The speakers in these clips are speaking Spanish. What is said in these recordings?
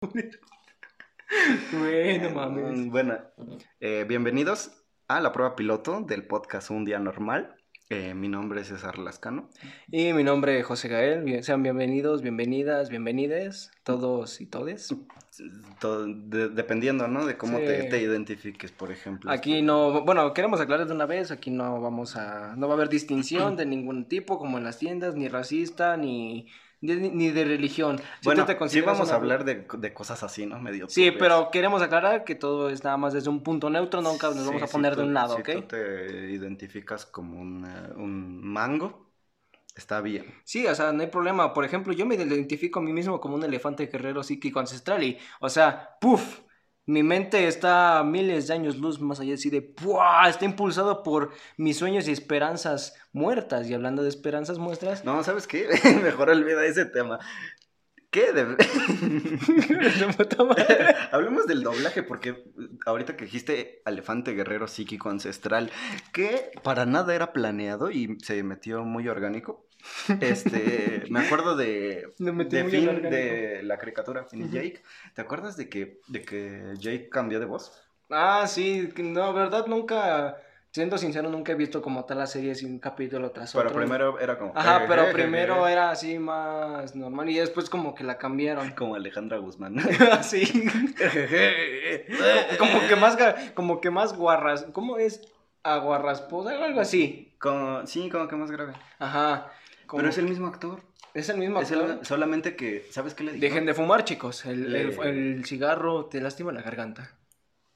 Bueno, mames. Mm, Bueno, eh, bienvenidos a la prueba piloto del podcast Un Día Normal. Eh, mi nombre es César Lascano. Y mi nombre es José Gael. Bien- Sean bienvenidos, bienvenidas, bienvenides, todos y todes. Todo- de- dependiendo, ¿no? De cómo Sí. te, te identifiques, por ejemplo. Aquí no, bueno, queremos aclarar de una vez, aquí no vamos a, no va a haber distinción de ningún tipo, como en las tiendas, ni racista, ni, ni, de religión. Si Bueno, te sí vamos a una- hablar de, de cosas así, ¿no? Medio Sí, turbias. pero queremos aclarar que todo es nada más desde un punto neutro, nunca nos vamos a si poner tú- de un lado, si ¿ok? tú te identificas como un, eh, un mango, está bien. Sí, o sea, no hay problema. Por ejemplo, yo me identifico a mí mismo como un elefante guerrero psíquico ancestral y, o sea, ¡puf! Mi mente está a miles de años luz más allá así de ¡pua! Está impulsado por mis sueños y esperanzas muertas. Y hablando de esperanzas muertas, No, ¿sabes qué? Mejor olvida ese tema. ¿Qué? De-. Hablemos del doblaje, porque ahorita que dijiste elefante guerrero psíquico ancestral, que para nada era planeado y se metió muy orgánico. Este, me acuerdo de, de Finn, de la caricatura Finn y. Jake. ¿Te acuerdas de que, de que Jake cambió de voz? Ah, sí, no, verdad, nunca, siendo sincero, nunca he visto como tal la serie sin un capítulo tras Pero otro. primero era como... Ajá, pero "Jejeje", primero era así más normal y después como que la cambiaron. Como Alejandra Guzmán. Así. como que más como que más guarras, ¿cómo es? Aguarrasposa, algo así. Como- sí, como que más grave. Ajá. Como- Pero es el mismo actor. es el mismo Es el- actor. solamente que, ¿sabes qué le dijo? Dejen de fumar, chicos. El, Le- el- el cigarro te lastima la garganta.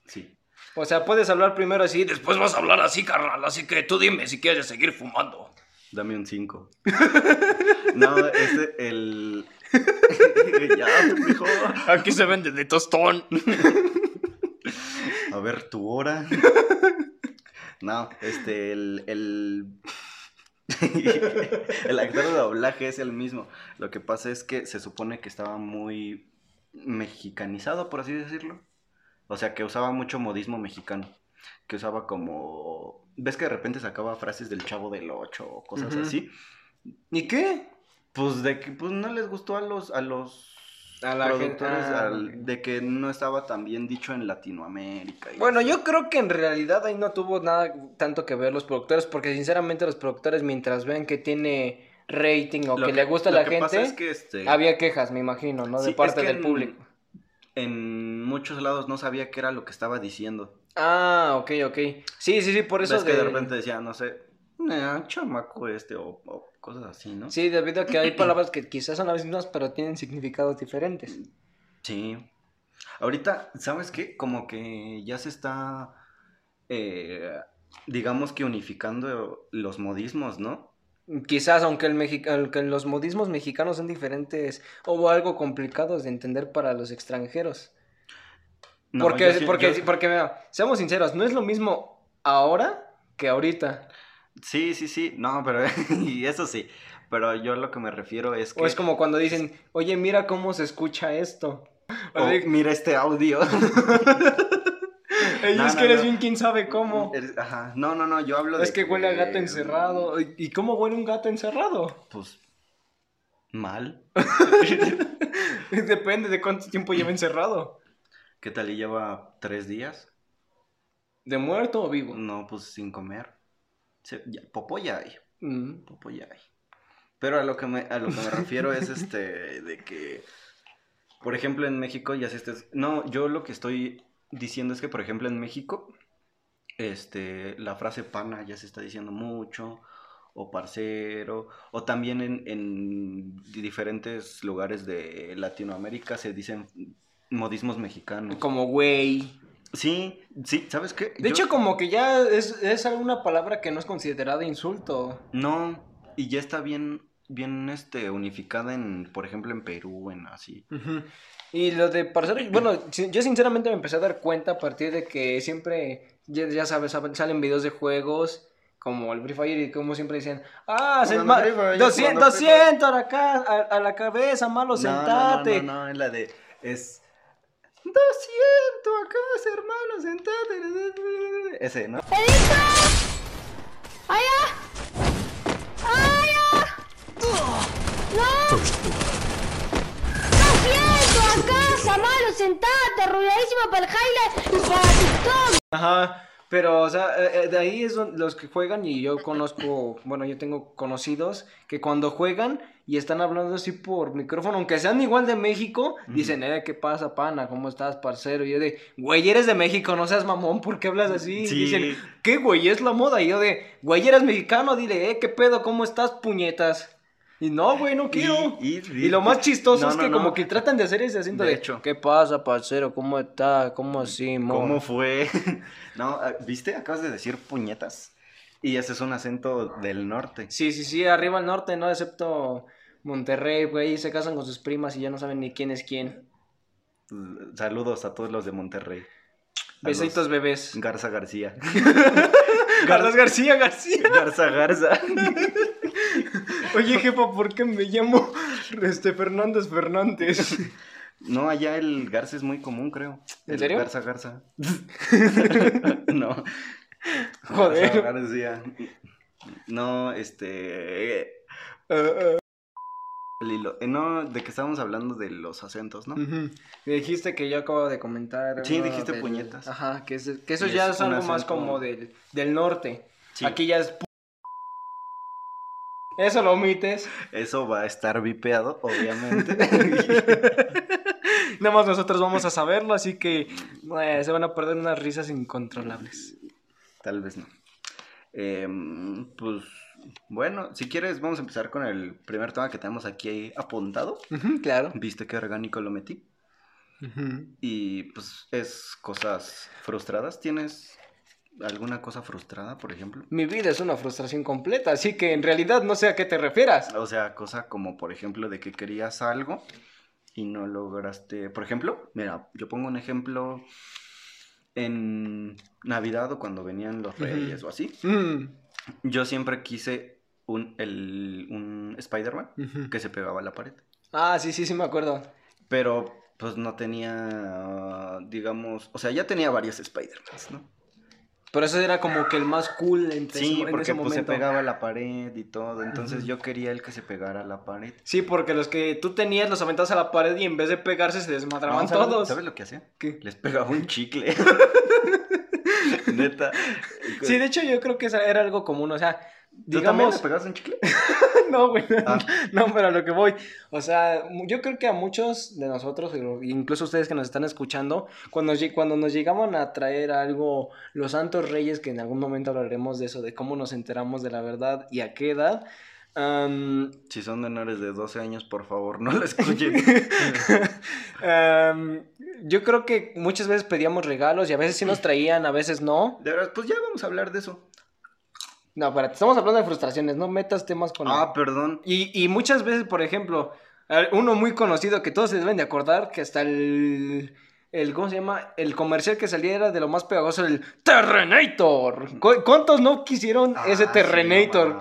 Sí. O sea, puedes hablar primero así, después vas a hablar así, carnal. Así que tú dime si quieres seguir fumando. Dame un 5. no, este, el... ya, pendejo. Aquí se vende de tostón. A ver, tu hora. No, este, el... El, el actor de doblaje es el mismo. Lo que pasa es que se supone que estaba muy mexicanizado, por así decirlo. O sea, que usaba mucho modismo mexicano. Que usaba como... ¿Ves que de repente sacaba frases del chavo del 8 o cosas así? ¿Y qué? Pues de que pues no les gustó a los a los A la gente- productores ah, al- ok. de que no estaba tan bien dicho en Latinoamérica. y Bueno, así. yo creo que en realidad ahí no tuvo nada tanto que ver los productores, porque sinceramente los productores mientras vean que tiene rating o que, le gusta a la gente, es que este, había quejas, me imagino, ¿no? Sí, De es parte que del en- público. en muchos lados no sabía qué era lo que estaba diciendo. Ah, ok, ok. Sí, sí, sí, por eso Ves que de... de repente decía, no sé, "Nah, chamaco este o, o cosas así, ¿no? Sí, debido a que hay palabras que quizás son las mismas, pero tienen significados diferentes. Sí. Ahorita, ¿sabes qué? Como que ya se está, eh, digamos que unificando los modismos, ¿no? Quizás, aunque, el aunque los modismos mexicanos son diferentes o algo complicados de entender para los extranjeros. No, porque, sí- porque, yo- porque, mira, seamos sinceros, no es lo mismo ahora que ahorita. Sí, sí, sí, no, pero y eso sí, pero yo lo que me refiero es que O es como cuando dicen, oye, mira cómo se escucha esto. o, mira este audio. "Ey, no, es no, que eres no. bien quién sabe cómo. Ajá, no, no, no, yo hablo de Es que huele a gato encerrado. ¿Y cómo huele un gato encerrado? Pues mal. Depende de cuánto tiempo lleva encerrado. ¿Qué tal y lleva tres días? ¿De muerto o vivo? No, pues sin comer. Se- ya, popó ya hay, Mm. popó ya hay. Pero a lo que me, a lo que me refiero es este, de que, por ejemplo, en México ya se estés... No, yo lo que estoy diciendo es que, por ejemplo, en México, este, la frase pana ya se está diciendo mucho, o parcero, o también en, en diferentes lugares de Latinoamérica se dicen modismos mexicanos. Como güey. Sí, sí, ¿sabes qué? De Yo- hecho, como que ya es, es alguna palabra que no es considerada insulto. No, y ya está bien, bien, este, unificada en, por ejemplo, en Perú, en así. Y lo de parcero, bueno, yo sinceramente me empecé a dar cuenta a partir de que siempre, ya, ya sabes, sab- salen videos de juegos como el Free Fire y como siempre dicen, ah, se Free Fire, 200, jugando Free Fire". 200 a la, ca- a, a la cabeza, malo, No, sentate. No, no, no, es la de, es... 200 acá, hermano, sentate. Ese, ¿no? ¡No! ¡No siento acá, Samara! sentate, arrulladísima para el highlight y para TikTok. Ajá. Pero, o sea, eh, eh, de ahí es donde los que juegan y yo conozco, bueno, yo tengo conocidos que cuando juegan y están hablando así por micrófono, aunque sean igual de México, dicen, eh, ¿qué pasa, pana? ¿Cómo estás, parcero? Y yo de, güey, eres de México, no seas mamón, ¿por qué hablas así? Sí. Y dicen, ¿qué, güey? Es la moda. Y yo de, güey, eres mexicano, dile, eh, ¿qué pedo? ¿Cómo estás, puñetas? Y no, güey, no quiero. Y- Y, y- lo más chistoso No, es que no. como que tratan de hacer ese acento De de, hecho. ¿qué pasa, parcero? ¿Cómo está? ¿Cómo así, mo? ¿Cómo fue? no, ah, ¿viste? Acabas de decir puñetas. Y ese es un acento del norte. Sí, sí, sí, arriba al norte, ¿no? Excepto Monterrey, güey, se casan con sus primas y ya no saben ni quién es quién. Saludos a todos los de Monterrey. Besitos, bebés. Garza García. Carlos García García. Garza Garza. Oye, jefa, ¿por qué me llamo este Fernández Fernández? No, allá el Garza es muy común, creo. ¿En El serio? Garza Garza. no. Joder. Garza García. No, este. El hilo- eh, No, de que estábamos hablando de los acentos, ¿no? dijiste que yo acabo de comentar. Sí, dijiste del- puñetas. Ajá, que, es- que eso Y ya es algo más como del, del norte. Sí. Aquí ya es. Eso lo omites. Eso va a estar vipeado, obviamente. Nada más nosotros vamos a saberlo, así que eh, se van a perder unas risas incontrolables. Tal vez no. Em, pues bueno, si quieres, vamos a empezar con el primer tema que tenemos aquí apuntado. Claro. Viste qué orgánico lo metí. Y pues es cosas frustradas. ¿Tienes alguna cosa frustrada, por ejemplo? Mi vida es una frustración completa, así que en realidad no sé a qué te refieras. O sea, cosa como, por ejemplo, de que querías algo y no lograste. Por ejemplo, mira, yo pongo un ejemplo en Navidad o cuando venían los reyes o así. Mm. Yo siempre quise un, el, un Spider-Man que se pegaba a la pared. Ah, sí, sí, sí, me acuerdo. Pero pues no tenía, digamos, o sea, ya tenía varios Spider-Mans, ¿no? Pero eso era como que el más cool entre Sí, en porque ese pues, se momento. pegaba a la pared y todo. Entonces yo quería el que se pegara a la pared. Sí, porque los que tú tenías los aventabas a la pared y en vez de pegarse se desmadraban No, ¿sabes, todos. ¿Sabes lo que hacía? ¿Qué? Les pegaba un chicle. Neta. Sí, de hecho yo creo que era algo común, o sea, ¿Tú también digamos... le pegabas un chicle? no, güey, Ah. no, pero a lo que voy, o sea, yo creo que a muchos de nosotros, incluso ustedes que nos están escuchando, cuando, cuando nos llegaban a traer algo, los santos reyes, que en algún momento hablaremos de eso, de cómo nos enteramos de la verdad y a qué edad, Si son menores de 12 años, por favor, no lo escuchen. yo creo que muchas veces pedíamos regalos y a veces sí nos traían, a veces no. De verdad, pues ya vamos a hablar de eso. No, espérate, estamos hablando de frustraciones, no metas temas con... Ah, perdón. Y, y muchas veces, por ejemplo, uno muy conocido que todos se deben de acordar, que hasta el, el ¿cómo se llama? El comercial que salía era de lo más pegajoso, el Terrenator. ¿Cu- ¿Cuántos no quisieron Ah, ese Terrenator?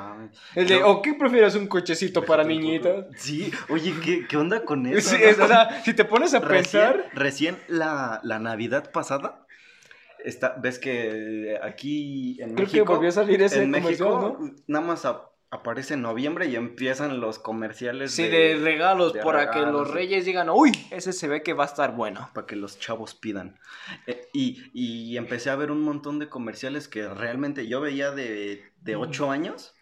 el de, Yo- ¿o qué prefieres un cochecito para niñitas? Sí, oye, ¿qué, qué onda con eso? Sí, es- o sea, si te pones a Recién, pensar... recién la, la Navidad pasada, está, ves que aquí en Creo México... que volvió a salir ese en México ¿no? nada más a- aparece en noviembre y empiezan los comerciales Sí, de regalos, de para que los reyes digan, uy, ese se ve que va a estar bueno. para que los chavos pidan. Eh, y, y empecé a ver un montón de comerciales que realmente yo veía de, de 8 años.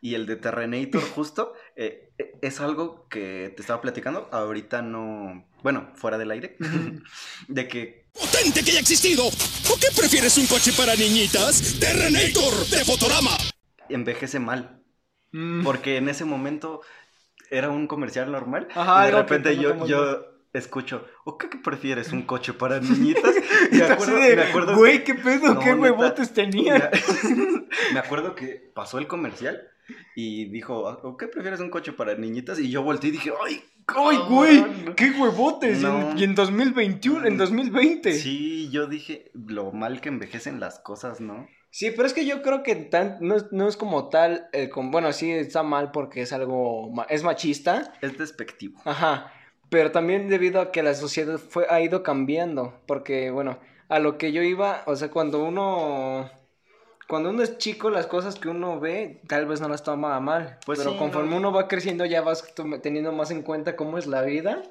Y el de Terrenator justo eh, eh, es algo que te estaba platicando. Ahorita no... Bueno, fuera del aire. de que potente que haya existido. ¿O qué prefieres un coche para niñitas? Terrenator de Fotorama. envejece mal. Mm. Porque en ese momento era un comercial normal. Ajá, y de que repente yo, yo escucho, ¿o qué, qué prefieres? ¿Un coche para niñitas? Y me acuerdo, de, me acuerdo güey, que- qué pedo, No, qué huevotes tenían. me acuerdo que pasó el comercial y dijo, ¿o qué prefieres? ¿Un coche para niñitas? Y yo volteé y dije, ¡ay! ¡Ay, cabrón". güey! ¡Qué huevotes! Y en- No. Y en 2021, en 2020. Sí. Sí, yo dije, lo mal que envejecen las cosas, ¿no? pero es que yo creo que tan, no, es, no es como tal, el com- bueno, sí está mal porque es algo, es machista, Es despectivo. ajá, pero también debido a que la sociedad fue, ha ido cambiando, porque, bueno, a lo que yo iba, o sea, cuando uno... Cuando uno es chico, las cosas que uno ve, tal vez no las toma mal. Pues pero sí, conforme no. uno va creciendo, ya vas teniendo más en cuenta cómo es la vida.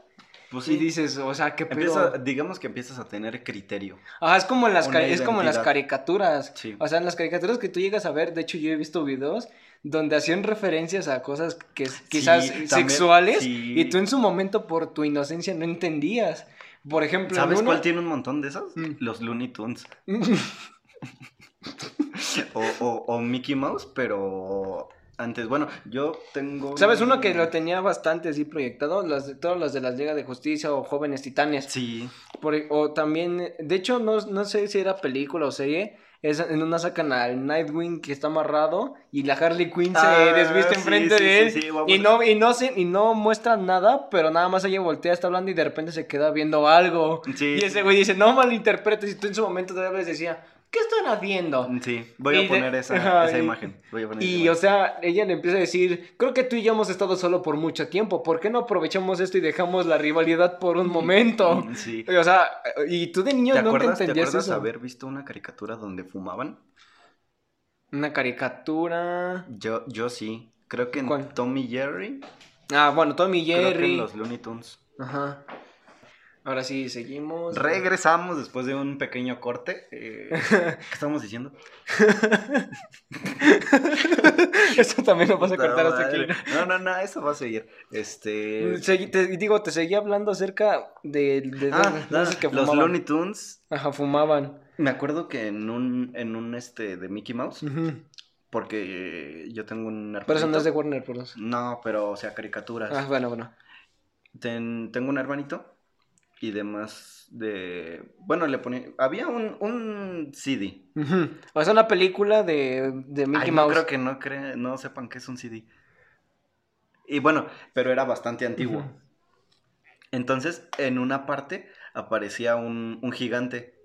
Pues Y sí. dices, o sea, qué pedo. Empieza, digamos que empiezas a tener criterio. Ajá, es como en las, es como en las caricaturas. Sí. O sea, en las caricaturas que tú llegas a ver, de hecho yo he visto videos donde hacían referencias a cosas que quizás también, sexuales sí. y tú en su momento por tu inocencia no entendías. Por ejemplo, ¿Sabes una- cuál tiene un montón de esas? Mm. Los Looney Tunes. o, o- o Mickey Mouse, pero antes, bueno, yo tengo... ¿Sabes un- uno que lo tenía bastante así proyectado? Las de, todas las de la Liga de Justicia o Jóvenes Titanes. Sí, Por- o también, de hecho, no, no sé si era película o serie. Es, en una sacan al Nightwing que está amarrado y la Harley Quinn se Ah, desviste sí, enfrente sí, de él. sí, y, no, y, no se, y no muestra nada, pero nada más ella voltea, está hablando y de repente se queda viendo algo. Sí. Y ese güey dice, no malinterpretes. Y tú en su momento tal vez decía, ¿qué están haciendo? sí, voy Y a de- poner esa, esa imagen. Voy a poner esa Y, o sea, ella le empieza a decir, creo que tú y yo hemos estado solo por mucho tiempo, ¿por qué no aprovechamos esto y dejamos la rivalidad por un momento? Mm, Sí. O sea, y tú de niño ¿Te no te acuerdas, ¿Te entendías acuerdas eso. haber visto una caricatura donde fumaban? Una caricatura. Yo, yo sí. Creo que en ¿Cuál? Tommy Jerry. Ah, bueno, Tommy Creo que Jerry. en los Looney Tunes. Ajá. Ahora sí, seguimos. Regresamos después de un pequeño corte. eh, ¿Qué estamos diciendo? Esto también lo vas a cortar hasta aquí. No, no, no, eso va a seguir. Este. Segui- te, digo, te seguía hablando acerca de, Ah, no, los fumaban. Looney Tunes. Ajá, fumaban. Me acuerdo que en un, en un este de Mickey Mouse, porque yo tengo un Pero eso no es de hermanito. Warner Bros. No, pero o sea, caricaturas. Ah, bueno, bueno. Ten- tengo un hermanito y demás de... Bueno, le ponía... Había un, un CD. O sea, una película de, de Mickey Ay, no Mouse. creo que no, cre- no sepan que es un CD. Y bueno, pero era bastante antiguo. Entonces, en una parte aparecía un, un gigante.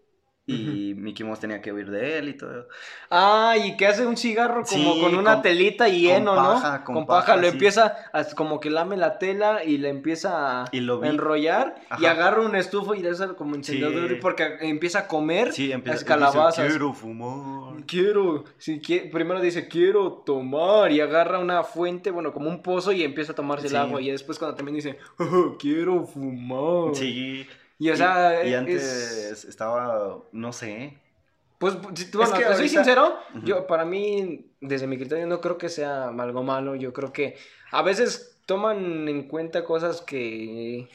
Y Mickey Mouse tenía que huir de él y todo. Ah, y que hace un cigarro como Sí, con una con- telita y con heno, paja, ¿no? con Con paja, paja, lo sí. empieza, a- como que lame la tela y le empieza a Y lo enrollar y agarra un estufo y le hace como encendedor Sí. porque empieza a comer Sí, empieza las calabazas. dice, Quiero fumar. Quiero, si primero dice quiero tomar y agarra una fuente, bueno, como un pozo y empieza a tomarse el agua y después cuando también dice "Oh, quiero fumar. Sí. Y o sea, y es- antes estaba, no sé. Pues, si tú- bueno, que te soy sincero, yo, para mí, desde mi criterio, no creo que sea algo malo. Yo creo que a veces toman en cuenta cosas que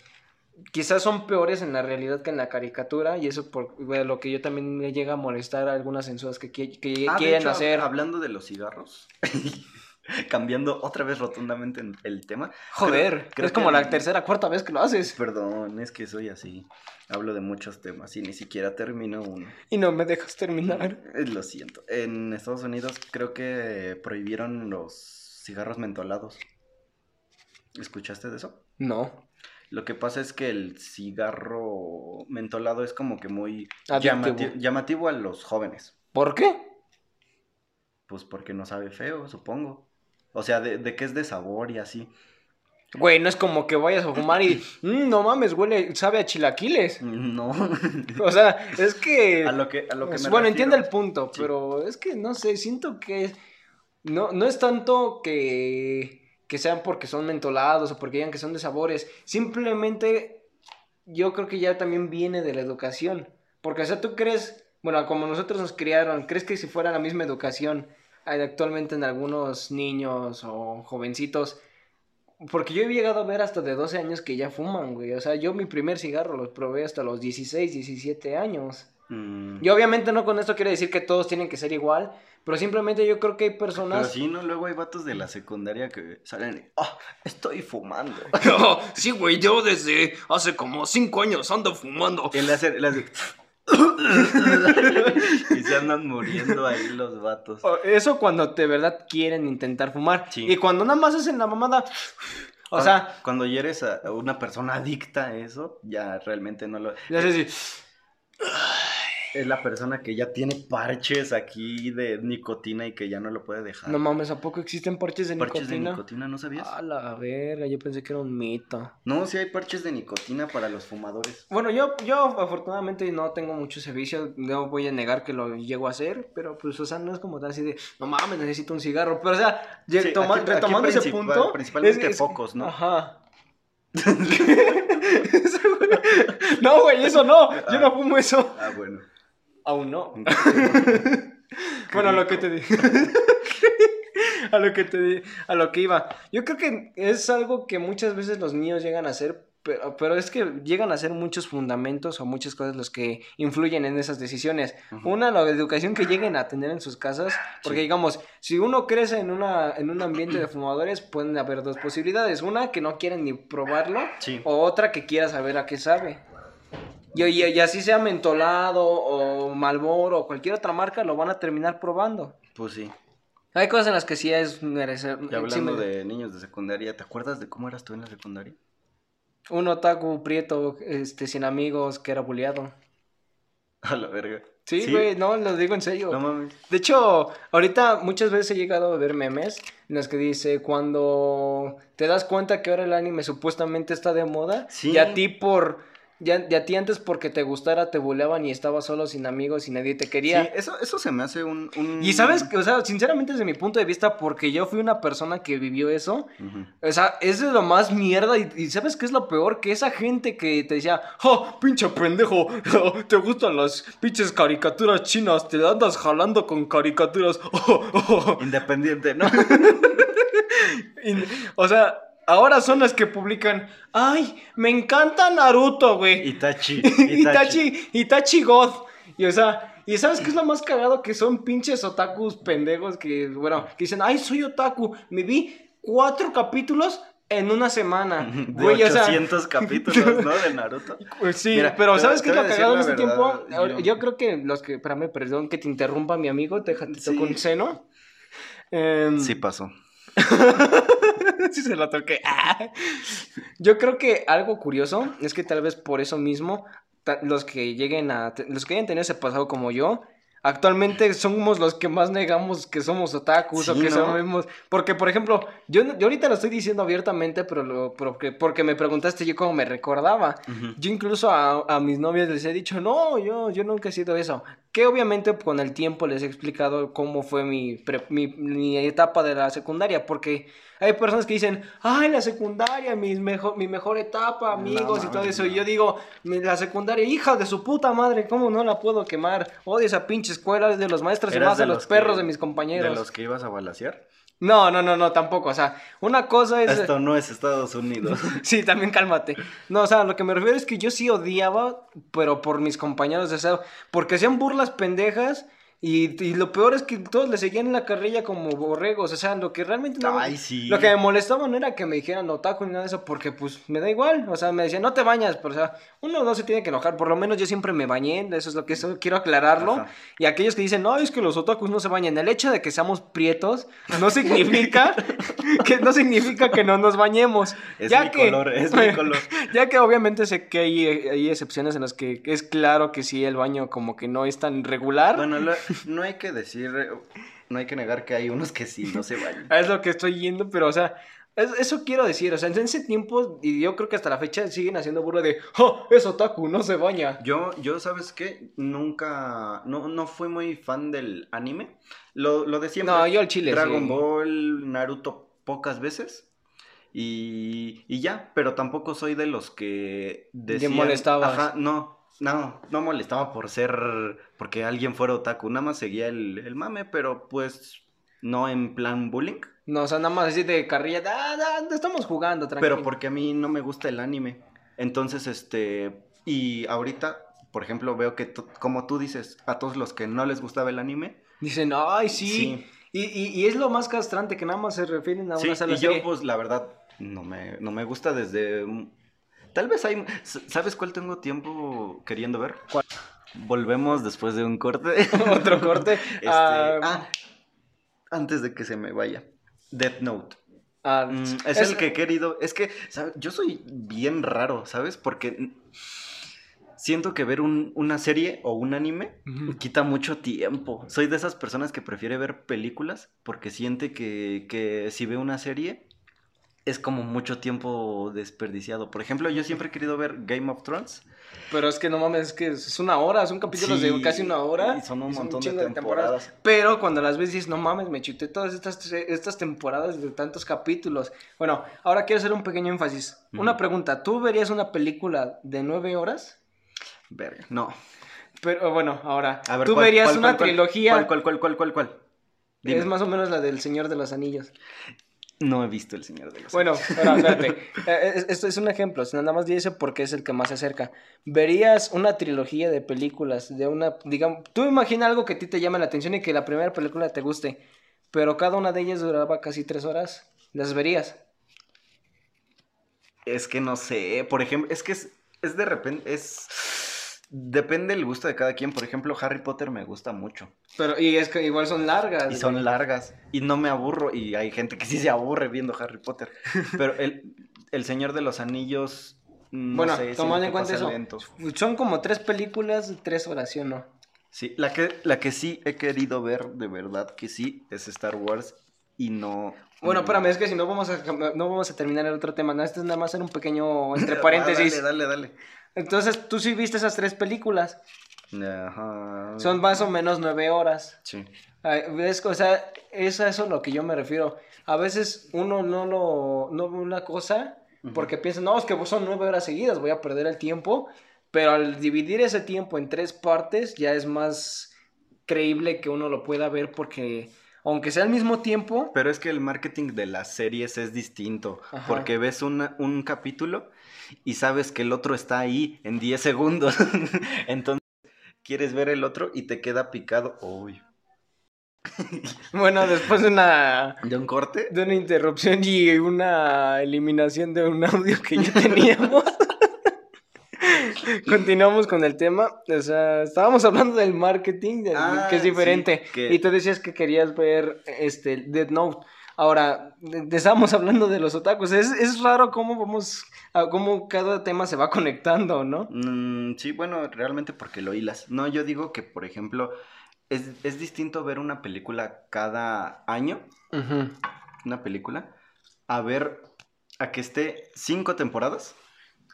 quizás son peores en la realidad que en la caricatura. Y eso por bueno, lo que yo también me llega a molestar a algunas censuras que, Ah, quieren hecho, hacer. Hablando de los cigarros, cambiando otra vez rotundamente en el tema. Joder, creo- creo es como que- la tercera, cuarta vez que lo haces. Perdón, es que soy así. Hablo de muchos temas y ni siquiera termino uno. Y no me dejas terminar. Eh, Lo siento. En Estados Unidos creo que prohibieron los cigarros mentolados. ¿Escuchaste de eso? No. Lo que pasa es que el cigarro mentolado es como que muy llamati- llamativo a los jóvenes. ¿Por qué? Pues porque no sabe feo, supongo. O sea, de, de que es de sabor y así. Güey, no es como que vayas a fumar y "Mm, no mames, huele, sabe a chilaquiles. No. O sea, es que. a lo que, a lo que me bueno, entiendo el punto, Sí. pero es que no sé, siento que no, no es tanto que, que sean porque son mentolados o porque digan que son de sabores, simplemente yo creo que ya también viene de la educación, porque o sea, tú crees, bueno, como nosotros nos criaron, ¿crees que si fuera la misma educación actualmente en algunos niños o jovencitos? Porque yo he llegado a ver hasta de 12 años que ya fuman, güey. O sea, yo mi primer cigarro los probé hasta los 16, 17 años. Mm, Y obviamente no con esto quiere decir que todos tienen que ser igual, pero simplemente yo creo que hay Pero personas... sí, ¿no? Luego hay vatos de la secundaria que salen y, "Ah, estoy fumando. sí, güey, yo desde hace como 5 años ando fumando. Y le hace, le hace- y se andan muriendo ahí los vatos. Eso cuando de verdad quieren intentar fumar. Sí. Y cuando nada más hacen la mamada... O Cuando- sea, cuando ya eres a una persona adicta a eso, ya realmente no lo... ya sé si... Es la persona que ya tiene parches aquí de nicotina y que ya no lo puede dejar. No mames, ¿a poco existen parches de ¿Parches nicotina? de nicotina no sabías? A la verga, yo pensé que era un mito. No, sí hay parches de nicotina para los fumadores. Bueno, yo, yo afortunadamente no tengo mucho servicio, no voy a negar que lo llego a hacer, pero pues, o sea, no es como tal así de, no mames, necesito un cigarro, pero o sea, lle- Sí, toma- aquí- aquí retomando ese punto, principalmente focos, ¿no? Ajá. no, güey, eso no. Yo no fumo eso. Ah, bueno. Aún no. bueno, a lo que te di. a lo que te di, a lo que iba. Yo creo que es algo que muchas veces los niños llegan a hacer, pero, pero es que llegan a ser muchos fundamentos o muchas cosas los que influyen en esas decisiones. Una, la educación que lleguen a tener en sus casas, porque digamos, si uno crece en, una, en un ambiente de fumadores, pueden haber dos posibilidades. Una, que no quieren ni probarlo, Sí. o otra que quiera saber a qué sabe. Y, y- y así sea mentolado o Malboro o cualquier otra marca, lo van a terminar probando. Pues sí. Hay cosas en las que sí es merecer. Y sí hablando de niños de secundaria, ¿te acuerdas de cómo eras tú en la secundaria? Un otaku prieto, este, sin amigos, que era bulleado. A la verga. Sí, güey, no, lo digo en serio. No mames. De hecho, ahorita muchas veces he llegado a ver memes en los que dice cuando te das cuenta que ahora el anime supuestamente está de moda Sí. y a ti por ya, y a ti antes porque te gustara te buleaban y estabas solo sin amigos y nadie te quería. Sí, eso, eso se me hace un... un- Y sabes que, o sea, sinceramente desde mi punto de vista, porque yo fui una persona que vivió eso, o sea, es de lo más mierda. Y, y ¿sabes qué es lo peor? Que esa gente que te decía, ¡oh, pinche pendejo! oh, ¿Te gustan las pinches caricaturas chinas? Te andas jalando con caricaturas. oh, oh". Independiente, ¿no? O sea, ahora son las que publican, ¡ay, me encanta Naruto, güey! Itachi. Itachi, Itachi God. Y o sea, ¿y sabes qué es lo más cagado? Que son pinches otakus pendejos que, bueno, que dicen, ay, soy otaku, me vi cuatro capítulos en una semana. De Güey, o sea, 800 capítulos, ¿no? De Naruto. sí, Mira, pero te- ¿sabes qué te es lo cagado en este tiempo? Yo- Yo creo que los que, espérame, perdón que te interrumpa mi amigo, déjate Sí. toco un seno. Em, Sí pasó. sí se lo toqué. Ah. Yo creo que algo curioso es que tal vez por eso mismo los que lleguen a los que hayan tenido ese pasado como yo actualmente somos los que más negamos que somos otakus o que ¿no? somos porque por ejemplo yo, yo ahorita lo estoy diciendo abiertamente pero lo, porque, porque me preguntaste yo cómo me recordaba yo incluso a, a mis novias les he dicho, no, yo, yo nunca he sido eso. Que obviamente con el tiempo les he explicado cómo fue mi, pre- mi, mi etapa de la secundaria. Porque hay personas que dicen, ay, la secundaria, mis mejo- mi mejor etapa, amigos y todo eso. Y yo digo, "Mi- la secundaria, hija de su puta madre, ¿cómo no la puedo quemar? Odio esa pinche escuela, es de los maestros y ¿Eras más de, de los, los perros que- de mis compañeros. ¿De los que ibas a balasear? No, no, no, no, tampoco. O sea, una cosa es... Esto no es Estados Unidos. Sí, también cálmate. No, o sea, lo que me refiero es que yo sí odiaba, pero por mis compañeros de SEO, porque hacían burlas pendejas y, y lo peor es que todos le seguían en la carrilla como borregos, o sea, lo que realmente no... Ay, sí. Lo que me molestaba no era que me dijeran otaku ni nada de eso, porque pues me da igual, o sea, me decían, no te bañas, pero o sea, uno no se tiene que enojar, por lo menos yo siempre me bañé, eso es lo que eso, quiero aclararlo, Ajá. y aquellos que dicen, no, es que los otakus no se bañan, el hecho de que seamos prietos no significa que no significa que no nos bañemos, Es ya mi que, color, es mi color. ya que obviamente sé que hay, hay excepciones en las que es claro que sí el baño como que no es tan regular, Bueno, lo- no hay que decir, no hay que negar que hay unos que sí no se bañan. Es lo que estoy yendo, pero, o sea, es- eso quiero decir, o sea, en ese tiempo, y yo creo que hasta la fecha siguen haciendo burla de, ¡Oh, es otaku, no se baña! Yo, yo, ¿sabes qué? Nunca, no, no fui muy fan del anime. Lo, lo de siempre. No, yo al chile, Dragon sí. Ball, Naruto pocas veces. Y, y ya, pero tampoco soy de los que decían... molestabas. Ajá, no, no, no molestaba por ser, porque alguien fuera otaku. Nada más seguía el, el mame, pero pues no en plan bullying. No, o sea, nada más así de carrilla, "Ah, ah, estamos jugando, tranquilo. Pero porque a mí no me gusta el anime. Entonces, este. Y ahorita, por ejemplo, veo que, como tú dices, a todos los que no les gustaba el anime. Dicen, ¡ay, sí! Sí. Y, y, y es lo más castrante, que nada más se refieren a Sí, una sola y yo, pues, la verdad, no me, no me gusta desde. Tal vez hay. ¿Sabes cuál tengo tiempo queriendo ver? ¿Cuál? Volvemos después de un corte. Otro corte. Este, ah, ah, antes de que se me vaya. Death Note. ah, Mm, es, el que he querido. Es que, ¿sabes? Yo soy bien raro, ¿sabes? Porque siento que ver un- una serie o un anime quita mucho tiempo. Soy de esas personas que prefiere ver películas porque siente que, que si ve una serie es como mucho tiempo desperdiciado. Por ejemplo, yo siempre he querido ver Game of Thrones. Pero es que no mames, es que es una hora, son capítulos Sí, de casi una hora. y son un montón de temporadas. Pero cuando las ves dices, no mames, me chuté todas estas, estas temporadas de tantos capítulos. Bueno, ahora quiero hacer un pequeño énfasis. Una pregunta, ¿tú verías una película de nueve horas? Verga, no. Pero bueno, ahora, A ver, ¿tú ¿cuál- verías cuál- una cuál- trilogía? ¿Cuál, cuál, cuál, cuál, cuál, cuál? Dime. Es más o menos la del Señor de los Anillos. No he visto El Señor de los Bueno, espérate. Eh, es- Esto es un ejemplo, si nada más dice porque es el que más se acerca. ¿Verías una trilogía de películas de una, digamos, tú imagina algo que a ti te llame la atención y que la primera película te guste, pero cada una de ellas duraba casi tres horas? ¿Las verías? Es que no sé, por ejemplo, es que es, es de repente, es... Depende del gusto de cada quien. Por ejemplo, Harry Potter me gusta mucho. Pero, y es que igual son largas. Y son güey. largas. Y no me aburro. Y hay gente que sí se aburre viendo Harry Potter. Pero el, el Señor de los Anillos... No Bueno, sé, tomando en cuenta eso, lento. son como tres películas tres horas, ¿sí o no? Sí, la que, la que sí he querido ver, de verdad que sí, es Star Wars. Y no... Bueno, espérame, es que si no vamos a, no vamos a terminar el otro tema, no, este es nada más hacer un pequeño entre paréntesis. Dale, dale, Entonces, tú sí viste esas tres películas. Ajá. Son más o menos nueve horas. Sí. O sea, es a eso a lo que yo me refiero. A veces uno no lo, no ve una cosa porque piensa, no, es que son nueve horas seguidas, voy a perder el tiempo. Pero al dividir ese tiempo en tres partes, ya es más creíble que uno lo pueda ver porque, aunque sea al mismo tiempo, Pero es que el marketing de las series es distinto, Ajá. porque ves una- un capítulo y sabes que el otro está ahí en 10 segundos. Entonces, quieres ver el otro y te queda picado. Uy. bueno, después de una, ¿De un corte? de una interrupción y una eliminación de un audio que ya teníamos. Continuamos con el tema. O sea, estábamos hablando del marketing, Ah, que es sí, diferente. que- Y tú decías que querías ver este Dead Note. Ahora, estábamos hablando de los otakus. Es, es raro cómo vamos, a cómo cada tema se va conectando, ¿no? Mm, sí, bueno, realmente porque lo hilas. No, yo digo que, por ejemplo, es, es distinto ver una película cada año, una película, a ver, a que esté cinco temporadas.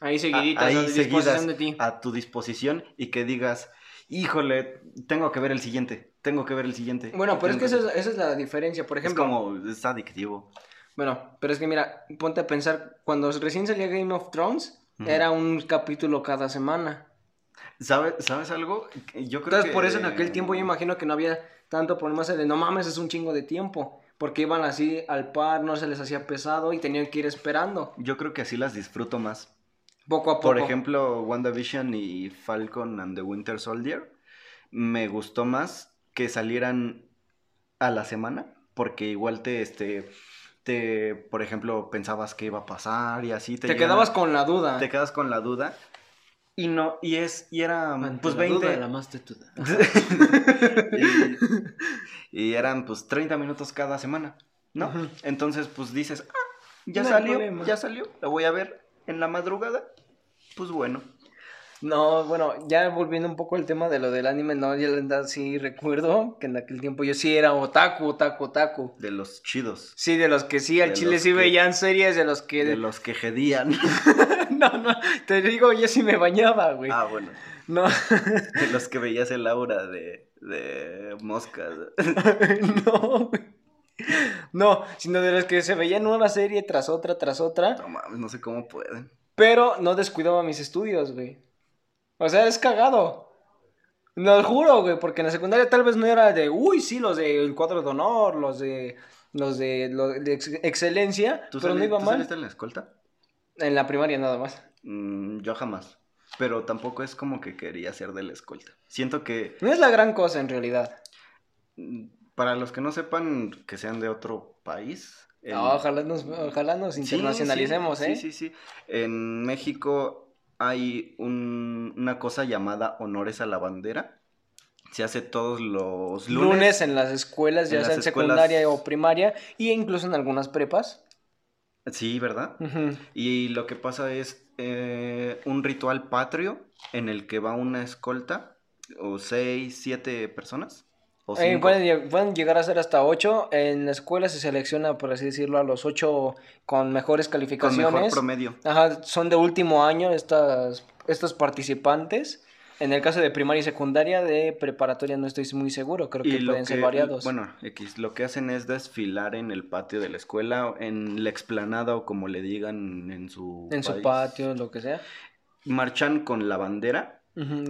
Ahí a- seguiditas, ahí a disposición seguidas de ti. a tu disposición y que digas, híjole, tengo que ver el siguiente, tengo que ver el siguiente. Bueno, pero es que esa es, esa es la diferencia. Por es ejemplo, como, es adictivo. Bueno, pero es que mira, ponte a pensar, cuando recién salía Game of Thrones, era un capítulo cada semana. ¿Sabes, ¿Sabes algo? Yo creo Entonces, que... por eso en aquel tiempo yo imagino que no había tanto problema de no mames, es un chingo de tiempo. Porque iban así al par, no se les hacía pesado y tenían que ir esperando Yo creo que así las disfruto más. poco a poco. Por ejemplo, WandaVision y Falcon and the Winter Soldier me gustó más que salieran a la semana, porque igual te, este, te, por ejemplo, pensabas qué iba a pasar y así te, quedabas con la duda. te quedas con la duda y no y es y era Ante pues la duda 20 de la más tetuda. y, y eran pues 30 minutos cada semana, ¿no? Entonces pues dices, ah, ya No salió, ya salió, la voy a ver en la madrugada. Pues bueno. No, bueno, ya volviendo un poco al tema de lo del anime, no, yo la verdad sí recuerdo que en aquel tiempo yo sí era otaku, otaku, otaku. De los chidos. Sí, de los que sí al De chile sí que- veían series, de los que... De los que jedían. no, no, te digo, yo sí me bañaba, güey. ah, bueno. No, De los que veías el aura de, de moscas. no, güey. No, sino de los que se veían una serie tras otra, tras otra, No mames, no sé cómo pueden. pero no descuidaba mis estudios, güey. O sea, es cagado. Lo juro, güey, porque en la secundaria tal vez no era de, uy, sí, los del cuadro de honor, los de, los de, los de ex- excelencia, ¿Tú, pero no iba ¿tú mal. en la escolta? En la primaria nada más. Mm, yo jamás. Pero tampoco es como que quería ser de la escolta. Siento que, No es la gran cosa en realidad. mm, para los que no sepan que sean de otro país. No, ojalá nos, ojalá nos Sí, internacionalicemos, sí, ¿eh? Sí, sí, sí. En México hay un- una cosa llamada honores a la bandera. Se hace todos los lunes, lunes. en las escuelas, en ya sea las en escuelas- secundaria o primaria, y incluso en algunas prepas. Sí, ¿verdad? Y lo que pasa es eh, un ritual patrio en el que va una escolta o seis, siete personas. O Eh, pueden, lle- pueden llegar a ser hasta 8. En la escuela se selecciona, por así decirlo, a los 8 con mejores con calificaciones. mejor promedio. Ajá, son de último año estas, estos participantes. En el caso de primaria y secundaria, de preparatoria no estoy muy seguro, creo que pueden ser variados. Bueno, X, lo que hacen es desfilar en el patio de la escuela, en la explanada o como le digan en su en su patio, lo que sea. Marchan con la bandera.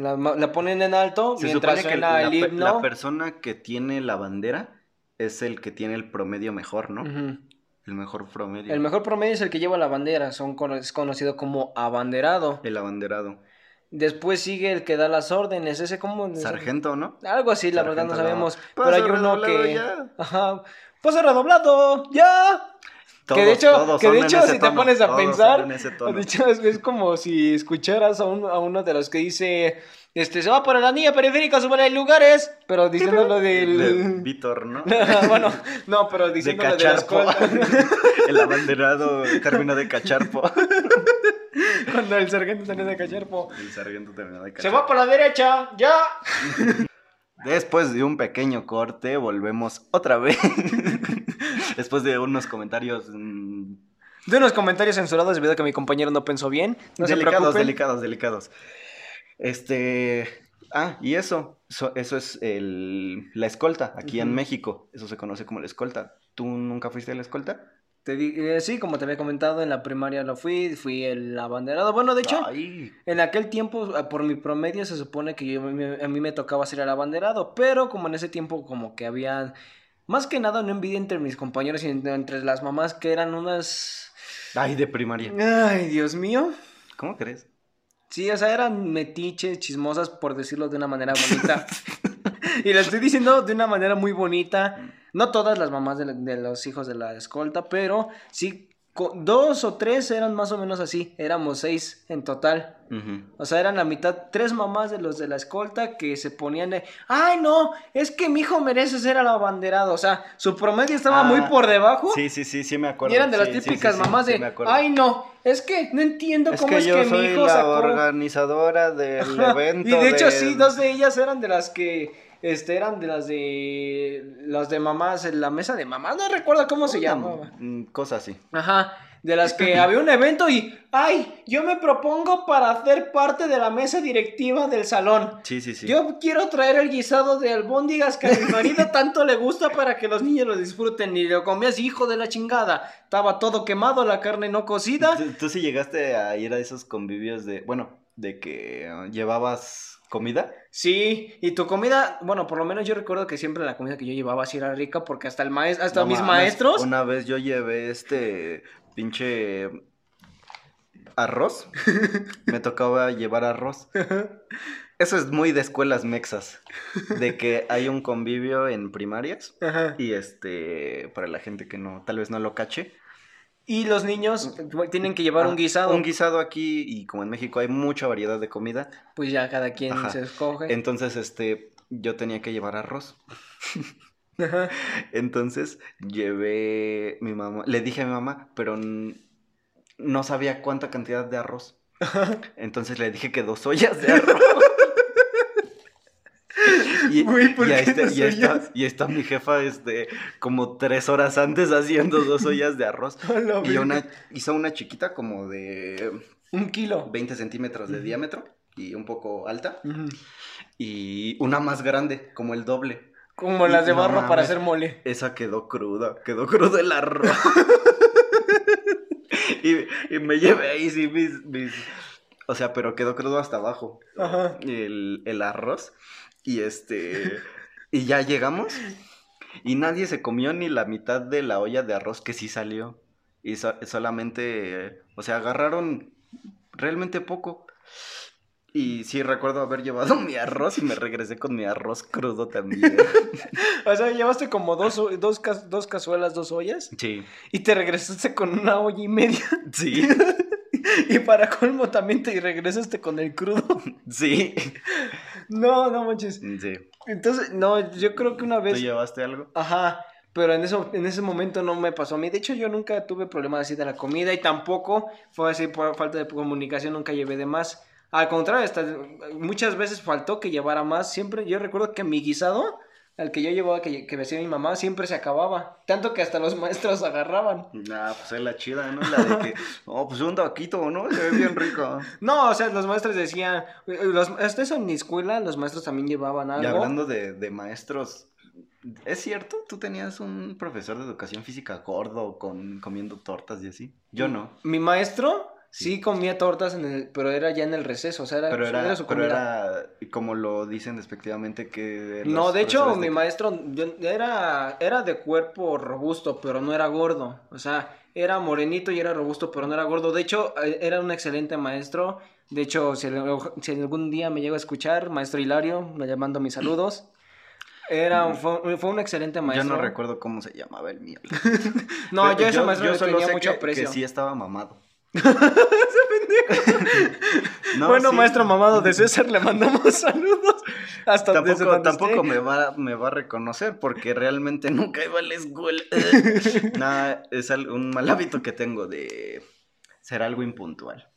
La, la ponen en alto Se mientras supone que suena la, el pe- himno. la persona que tiene la bandera es el que tiene el promedio mejor, ¿no? El mejor promedio. El mejor promedio es el que lleva la bandera, son es conocido como abanderado. El abanderado. Después sigue el que da las órdenes, ese como... Sargento, ¿no? Algo así, la verdad no sabemos. Pero hay uno que... ya. Ajá. Paso redoblado, ya. Que de hecho, todos que de hecho si te pones a pensar, de hecho es, es como si escucharas a, un- a uno de los que dice, este, se va por la anilla periférica, suben hay lugares, pero diciéndolo De del... Víctor, ¿no? bueno, no, pero De diciéndolo de cacharpo. escolta. el abanderado terminó de cacharpo. Cuando el sargento salió de cacharpo. El sargento terminó de Se cacharpo. va por la derecha, ya. Después de un pequeño corte, volvemos otra vez. Después de unos comentarios mm, De unos comentarios censurados debido a que mi compañero no pensó bien. No delicados, delicados, delicados. Este. Ah, y eso. so- eso es el, la escolta aquí en. México. Eso se conoce como la escolta. ¿Tú nunca fuiste a la escolta? Te eh, sí, como te había comentado, en la primaria lo fui, fui el abanderado. Bueno, de hecho, Ay, en aquel tiempo, ah, por mi promedio, se supone que yo, a mí me tocaba ser el abanderado, pero como en ese tiempo como que había, más que nada, no envidia entre mis compañeros y entre, las mamás que eran unas... ay, de primaria. Ay, Dios mío. ¿Cómo crees? Sí, o sea, eran metiches, chismosas, por decirlo de una manera bonita. y lo estoy diciendo de una manera muy bonita. No todas las mamás de, los hijos de la escolta, pero sí, dos o tres eran más o menos así. Éramos seis en total. O sea, eran la mitad, tres mamás de los de la escolta que se ponían de, ay no, es que mi hijo merece ser el abanderado. O sea, su promedio estaba Ah, muy por debajo. Sí, sí, sí, sí me acuerdo. Y eran de las Sí, típicas sí, sí, mamás de, ay no, es que no entiendo es cómo que es yo que mi hijo la sacó... organizadora del evento. Y de hecho, del- sí, dos de ellas eran de las que. Este, eran de las de. Las de mamás, en la mesa de mamás, no recuerdo cómo se llamaba. Mm, Cosa así. Ajá. De las que había un evento y. ¡Ay! Yo me propongo para hacer parte de la mesa directiva del salón. Sí, sí, sí. Yo quiero traer el guisado de albóndigas que a mi marido tanto le gusta para que los niños lo disfruten. Y lo comías, hijo de la chingada. Estaba todo quemado, la carne no cocida. ¿Tú, tú sí llegaste a ir a esos convivios de, bueno, de que llevabas comida? Sí, y tu comida, bueno, por lo menos yo recuerdo que siempre la comida que yo llevaba sí era rica porque hasta el maestro, hasta No mis mames, maestros. Una vez yo llevé este pinche arroz. Me tocaba llevar arroz. Eso es muy de escuelas mexas. De que hay un convivio en primarias. Ajá. Y este, para la gente que no, tal vez no lo cache. Y los niños tienen que llevar Ah, un guisado. Un guisado aquí, y como en México hay mucha variedad de comida, Pues ya cada quien Ajá. se escoge. entonces este, yo tenía que llevar arroz. Ajá. Entonces llevé mi mamá, le dije a mi mamá, pero no sabía cuánta cantidad de arroz. Entonces le dije que dos ollas de arroz. Y, Güey, ¿por y qué está, y está- y está mi jefa este, como tres horas antes haciendo dos ollas de arroz. Y una, hizo una chiquita como de Un kilo. 20 centímetros de diámetro y un poco alta. Ujú. Y una más grande, como el doble. Como las de No barro para mames. hacer mole. Esa quedó cruda, quedó crudo el arroz. y, y me llevé ahí, sí, mis, mis- O sea, pero quedó crudo hasta abajo. Ajá. El, el arroz. Y este. Y ya llegamos. Y nadie se comió ni la mitad de la olla de arroz que sí salió. Y so- solamente. eh, O sea, agarraron realmente poco. Y sí recuerdo haber llevado mi arroz y me regresé con mi arroz crudo también. O sea, llevaste como dos, dos, dos cazuelas, dos ollas. Sí. Y te regresaste con una olla y media. Sí. Y para colmo también te regresaste con el crudo. Sí. No, no manches. Sí. Entonces, no, yo creo que una ¿Tú vez. llevaste algo? Ajá, pero en, eso, en ese momento no me pasó a mí. De hecho, yo nunca tuve problemas así de la comida y tampoco fue así por falta de comunicación, nunca llevé de más. Al contrario, hasta muchas veces faltó que llevara más. Siempre yo recuerdo que mi guisado al que yo llevaba, que, que me hacía mi mamá, siempre se acababa. Tanto que hasta los maestros agarraban. Nah, pues es la chida, ¿no? La de que, oh, pues un taquito, ¿no? Se ve bien rico. No, o sea, los maestros decían, eh, los, hasta eso en mi escuela, los maestros también llevaban algo. Y hablando de, de maestros, ¿es cierto? ¿Tú tenías un profesor de educación física gordo con comiendo tortas y así? Yo no. Mi maestro sí, comía tortas, en el, pero era ya en el receso, o sea, era, Pero era, su pero comida. era, como lo dicen despectivamente, que... No, de hecho, mi de- maestro yo- era, era de cuerpo robusto, pero no era gordo. O sea, era morenito y era robusto, pero no era gordo. De hecho, eh, era un excelente maestro. De hecho, si, si algún día me llego a escuchar, maestro Hilario, le mando mis saludos. Era, un- fue, fue un excelente Yo maestro. no recuerdo cómo se llamaba el mío. No, Pero yo a ese maestro yo le tenía mucho que- aprecio. Que sí estaba mamado. No, bueno, sí. maestro mamado de César, le mandamos saludos. Hasta desde Tampoco, donde tampoco me, va, me va a reconocer porque realmente nunca iba a la escuela. Nada, es un mal hábito que tengo de ser algo impuntual.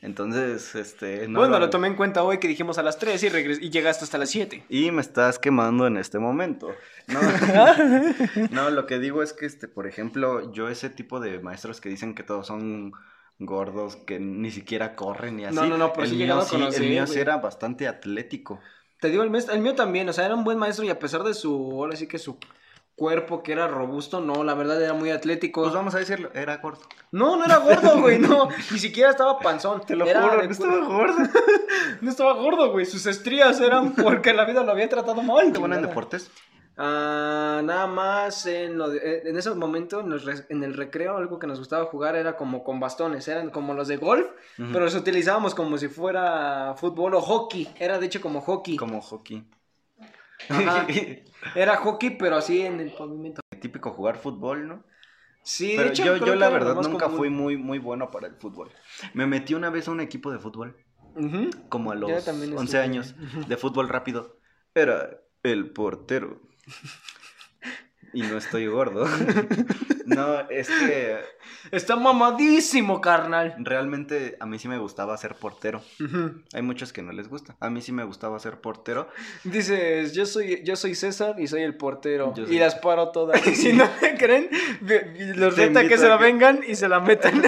Entonces, este... no bueno, lo- lo tomé en cuenta hoy que dijimos a las 3 y, regres- y llegaste hasta las 7. Y me estás quemando en este momento. No, no, lo que digo es que, este, por ejemplo, yo ese tipo de maestros que dicen que todos son gordos, que ni siquiera corren y así. No, no, no, pero el sí mío sí, el mío sí era bastante atlético. Te digo, el, mes- el mío también, o sea, era un buen maestro y a pesar de su, ahora sí que su cuerpo que era robusto, no, la verdad era muy atlético. Pues vamos a decirlo, era gordo. No, no era gordo, güey, no, ni siquiera estaba panzón. Te lo Era juro, no estaba gordo. No estaba gordo, güey, sus estrías eran porque la vida lo había tratado mal. ¿Te bueno en chingada. deportes? Ah, nada más en, lo de- eh, en ese momento en, los re- en el recreo algo que nos gustaba jugar era como con bastones, eran como los de golf, pero los utilizábamos como si fuera fútbol o hockey, era de hecho como hockey. Como hockey. Ajá. Era hockey pero así en el pavimento. Típico jugar fútbol, ¿no? Sí, de Pero hecho yo, la verdad nunca común. fui muy, muy bueno para el fútbol. Me metí una vez a un equipo de fútbol, como a los también 11 estuve- años, de fútbol rápido. Era el portero. Y no estoy gordo. No, es que Está mamadísimo, carnal. realmente a mí sí me gustaba ser portero. Hay muchos que no les gusta. A mí sí me gustaba ser portero. Dices, yo soy, yo soy César y soy el portero. Yo Y soy- las paro todas. Y si no me creen, los reta que se la que- vengan y se la metan.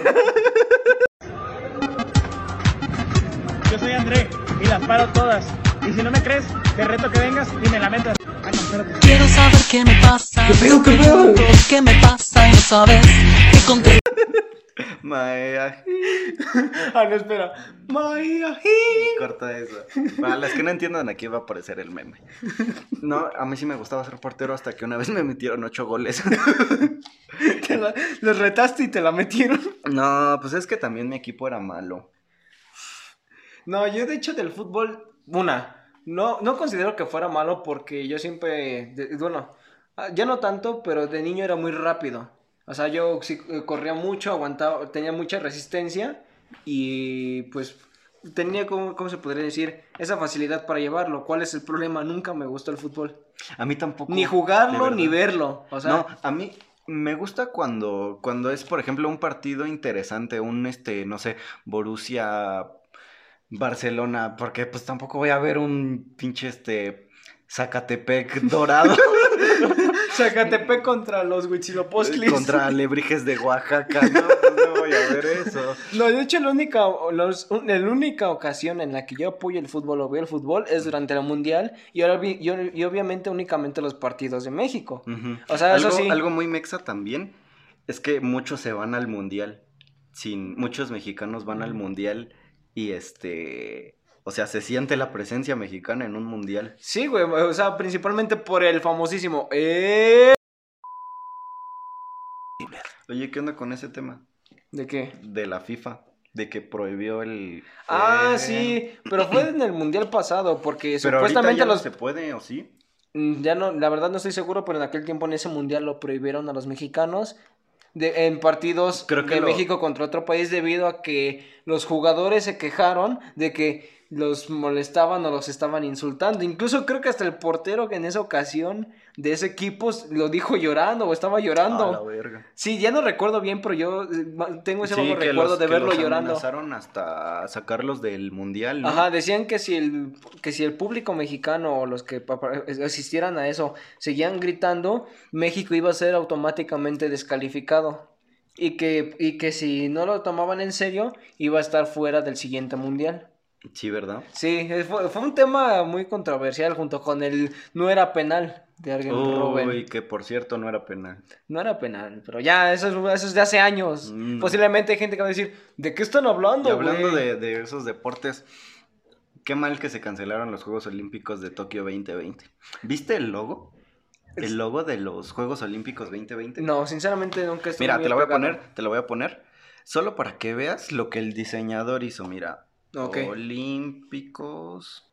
Yo soy André y las paro todas. Y si no me crees, te reto que vengas y me la metas. Ah, no, espérate. Quiero saber qué me pasa. ¿Qué pedo, qué pedo? ¿Qué me pasa y no sabes qué contra- Maya, ah, no, espera. Maya, corta eso. Para las que no entiendan, aquí va a aparecer el meme. No, a mí sí me gustaba ser portero hasta que una vez me metieron ocho goles. te la- los retaste y te la metieron. No, pues es que también mi equipo era malo. No, yo de hecho del fútbol, una, no, no considero que fuera malo porque yo siempre, de- bueno, ah, ya no tanto, pero de niño era muy rápido. O sea, yo sí eh, corría mucho, aguantaba, tenía mucha resistencia y pues tenía, como, ¿cómo se podría decir? Esa facilidad para llevarlo. ¿Cuál es el problema? Nunca me gustó el fútbol. A mí tampoco. Ni jugarlo, ni verlo. O sea, no, a mí me gusta cuando, cuando es, por ejemplo, un partido interesante, un, este, no sé, Borussia Barcelona, porque pues tampoco voy a ver un pinche, este, Zacatepec dorado Zacatepec contra los Huitzilopochtlis. contra Alebrijes de Oaxaca, no, pues no voy a ver eso. No, de hecho, la única, los- la única ocasión en la que yo apoyo el fútbol o veo el fútbol es durante la Mundial y, ahora vi- y, y obviamente únicamente los partidos de México. O sea, eso algo, sí. algo muy mexa también es que muchos se van al mundial. Sin, muchos mexicanos van al mundial y este. O sea, se siente la presencia mexicana en un mundial. Sí, güey, o sea, principalmente por el famosísimo... ¡Eh! Oye, ¿qué onda con ese tema? ¿De qué? De la FIFA, de que prohibió el. Ah, Eh, sí, pero fue en el Mundial pasado porque Pero supuestamente ya no los... se puede, ¿o sí? Mm, Ya no, la verdad no estoy seguro, pero en aquel tiempo en ese mundial lo prohibieron a los mexicanos de, en partidos Creo que de lo- México contra otro país debido a que los jugadores se quejaron de que los molestaban o los estaban insultando. Incluso creo que hasta el portero que en esa ocasión de ese equipo lo dijo llorando o estaba A la llorando. verga. Sí, ya no recuerdo bien, pero yo eh, tengo ese Sí, recuerdo los- de que verlo los llorando. amenazaron hasta sacarlos del mundial, ¿no? Ajá, decían que si el que si el público mexicano o los que asistieran a eso seguían gritando, México iba a ser automáticamente descalificado. Y que, y que si no lo tomaban en serio, iba a estar fuera del siguiente mundial. Sí, ¿verdad? Sí, fue, fue un tema muy controversial junto con el no era penal de Robben. Uy, que por cierto no era penal. No era penal, pero ya, eso es, eso es de hace años. Mm. Posiblemente hay gente que va a decir, ¿de qué están hablando? Y hablando güey?" de, de esos deportes, qué mal que se cancelaron los Juegos Olímpicos de Tokio 2020. ¿Viste el logo? El logo de los Juegos Olímpicos 2020. No, sinceramente nunca estuve Mira, te lo voy a poner, te lo voy a poner. Solo para que veas lo que el diseñador hizo. Mira, Olímpicos.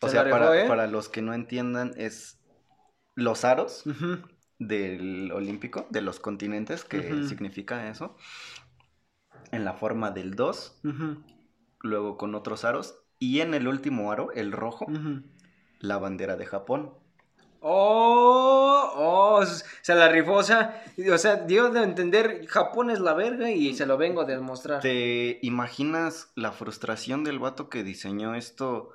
O Se sea, para, ¿eh? para los que no entiendan, es los aros del olímpico, de los continentes, que significa eso. En la forma del 2, Ujú, luego con otros aros. Y en el último aro, el rojo, la bandera de Japón. Oh, oh, se la rifó, o sea, dio de entender, Japón es la verga y se lo vengo a demostrar. ¿Te imaginas la frustración del vato que diseñó esto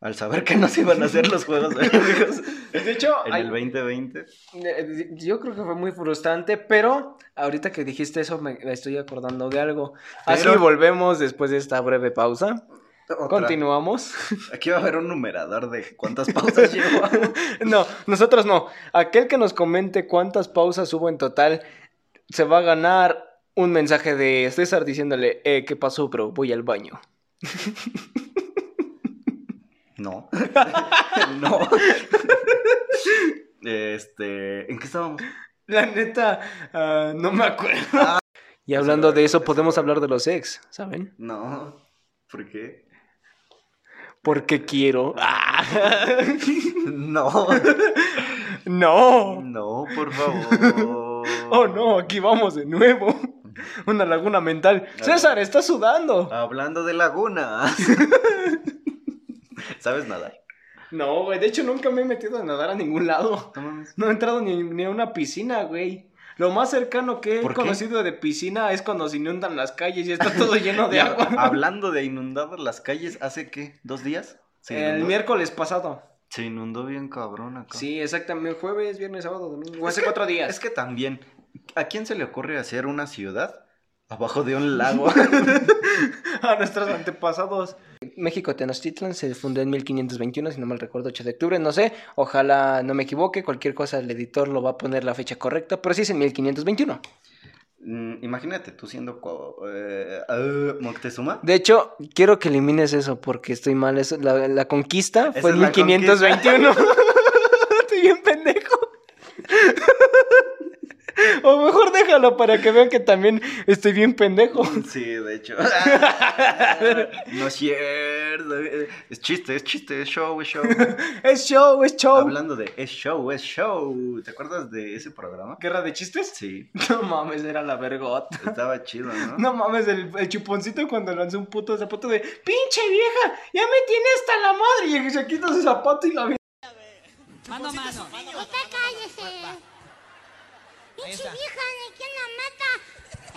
al saber que no se iban a hacer los Juegos Olímpicos De hecho, en hay- el 2020? eh, yo creo que fue muy frustrante, pero ahorita que dijiste eso me estoy acordando de algo. Así Pero- volvemos después de esta breve pausa. Otra. Continuamos. Aquí va a haber un numerador de cuántas pausas llevo. No, nosotros no. Aquel que nos comente cuántas pausas hubo en total se va a ganar un mensaje de César diciéndole, eh, ¿qué pasó, bro? Voy al baño. No. no. Este, ¿en qué estábamos? La neta, ah, no me acuerdo. y hablando de eso, podemos hablar de los ex, ¿saben? No. ¿Por qué? Porque quiero. Ah. No. no. No, por favor. Oh, no, aquí vamos de nuevo. Una laguna mental. César, está sudando. Hablando de lagunas. ¿Sabes nadar? No, güey, de hecho nunca me he metido a nadar a ningún lado. No. No he entrado ni, ni a una piscina, güey. Lo más cercano que he conocido de piscina es cuando se inundan las calles y está todo lleno de agua. Hablando de inundadas las calles, ¿hace qué? ¿Dos días? ¿Se El miércoles pasado. Se inundó bien cabrón acá. Sí, exactamente. Jueves, viernes, sábado, domingo. Hace que- cuatro días. Es que también, ¿a quién se le ocurre hacer una ciudad abajo de un lago? a nuestros antepasados. México Tenochtitlan se fundó en 1521, si no mal recuerdo, 8 de octubre, no sé, ojalá no me equivoque, cualquier cosa el editor lo va a poner la fecha correcta, pero sí es en 1521. Mm, imagínate tú siendo eh, ah, Moctezuma. De hecho, quiero que elimines eso porque estoy mal, eso, la, la conquista fue en la 1521. estoy bien pendejo. O mejor déjalo para que vean que también estoy bien pendejo. Sí, de hecho. no es cierto. Es chiste, es chiste, es show, es show. es show, es show. Hablando de es show, es show. ¿Te acuerdas de ese programa? ¿Guerra de chistes? Sí, No mames, era la vergota. estaba chido, ¿no? No mames, el, el chuponcito cuando lanzó un puto zapato de ¡Pinche vieja! ¡Ya me tiene hasta la madre! Y se quita su zapato y la vieja. Mano a mano. Usted cállese. Pinche vieja, ni quien la mata.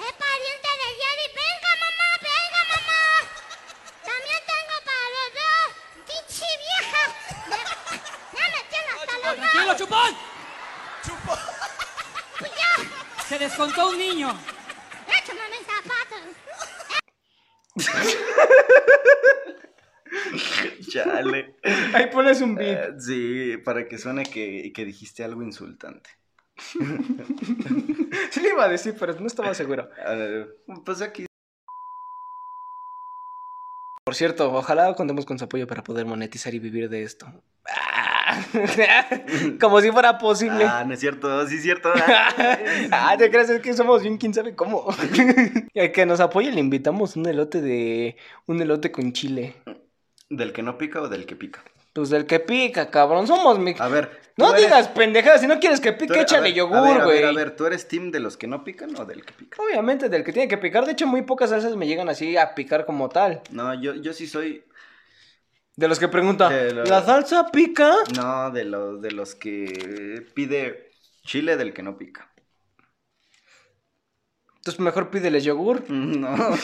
Es pariente de Jerry. Venga, mamá, venga, mamá. También tengo para los dos. Pinche vieja. Ya me tiene hasta la madre. Tranquilo, chupón. Pues ya, Se descontó un niño. échame mis zapatos. Chale. Ahí pones un beat. Eh, sí, para que suene que, que dijiste algo insultante. Sí le iba a decir, pero no estaba seguro. Pues aquí. Por cierto, ojalá contemos con su apoyo para poder monetizar y vivir de esto. Como si fuera posible. Ah, no es cierto, sí es cierto. Ah, ¿te crees? Es que somos bien quién sabe cómo. Y al que nos apoye le invitamos un elote de... Un elote con chile. ¿Del que no pica o del que pica? Pues del que pica, cabrón. Somos mi... A ver. No eres- digas pendejadas, si no quieres que pique, eres- a échale ver, a yogur, ver, a güey. ver, A ver, ¿tú eres team de los que no pican o del que pica? Obviamente del que tiene que picar. De hecho, muy pocas salsas me llegan así a picar como tal. No, yo, yo sí soy De los que pregunta, ¿la salsa pica? No, de los, de los que pide chile del que no pica. Entonces mejor pídele yogur. No, es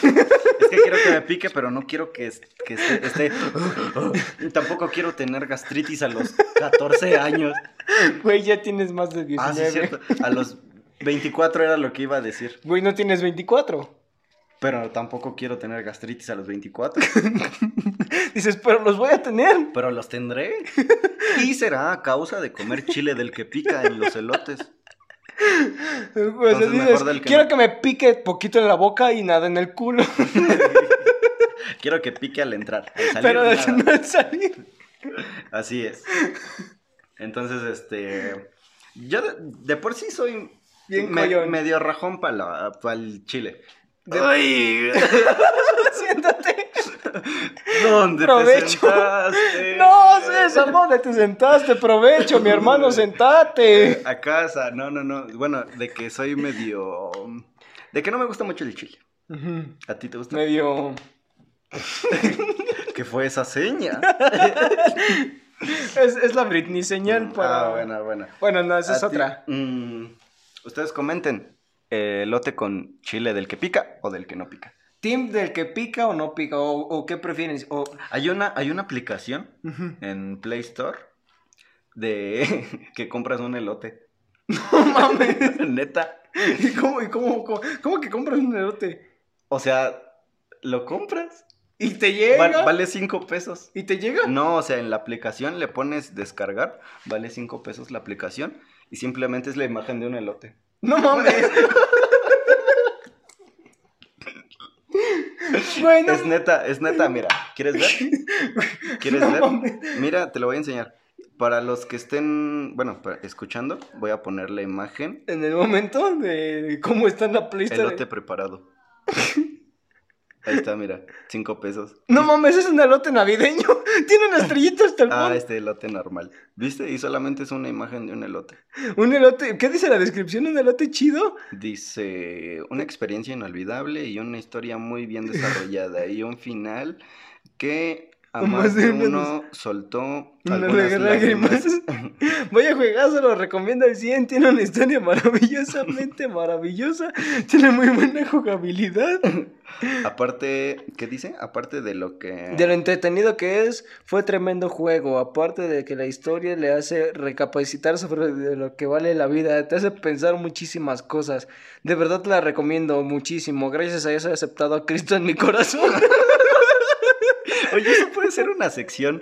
que quiero que me pique, pero no quiero que, es- que esté, esté- Tampoco quiero tener gastritis a los 14 años. Güey, ya tienes más de 19. Ah, sí, es cierto. A los 24 era lo que iba a decir. Güey, no tienes 24. Pero tampoco quiero tener gastritis a los 24. Dices, pero los voy a tener. Pero los tendré. Y será a causa de comer chile del que pica en los elotes. Sea, Entonces, dices, mejor del que quiero no. que me pique poquito en la boca y nada en el culo. Quiero que pique al entrar. Al salir, pero nada. no al salir. Así es. Entonces, este. Yo de, de por sí soy Bien me- medio rajón para el chile. De- ¡Ay! Siéntate. ¿Dónde te sentaste? No, César, ¿dónde te sentaste? Provecho, mi hermano, sentate. A casa, no, no, no. Bueno, de que soy medio. De que no me gusta mucho el chile. ¿A ti te gusta? Medio. ¿Qué fue esa seña? Es, es la Britney señal para. Ah, buena, buena. Bueno, no, esa es ti- otra. mm, ustedes comenten. eh, ¿Elote con chile del que pica o del que no pica? ¿Team del que pica o no pica? ¿O, o qué prefieren? O... Hay una, hay una aplicación en Play Store de que compras un elote. No mames. Neta. ¿Y cómo, y cómo, cómo, cómo que compras un elote? O sea, lo compras. ¿Y te llega? Val- vale 5 pesos. ¿Y te llega? No, o sea, en la aplicación le pones descargar, vale 5 pesos la aplicación y simplemente es la imagen de un elote. No mames. Bueno, Es neta, es neta, mira, ¿quieres ver? ¿Quieres No ver? Mira, te lo voy a enseñar. Para los que estén, bueno, escuchando, voy a poner la imagen en el momento de cómo está en la Play Store. elote preparado. Ahí está, mira, 5 pesos. No mames, es un elote navideño. Tiene una estrellita hasta el Ah, este elote normal. ¿Viste? Y solamente es una imagen de un elote. Un elote. ¿Qué dice la descripción? ¿Un elote chido? Dice, una experiencia inolvidable y una historia muy bien desarrollada y un final que a Más de uno soltó Una algunas lágrimas. lágrimas. Vaya juegazo, lo recomiendo al 100. Tiene una historia maravillosamente maravillosa. Tiene muy buena jugabilidad. Aparte, ¿qué dice? Aparte de lo que... De lo entretenido que es, fue tremendo juego. Aparte de que la historia le hace recapacitar sobre de lo que vale la vida, te hace pensar muchísimas cosas. De verdad te la recomiendo muchísimo. Gracias a eso he aceptado a Cristo en mi corazón. Oye, eso puede ser una sección,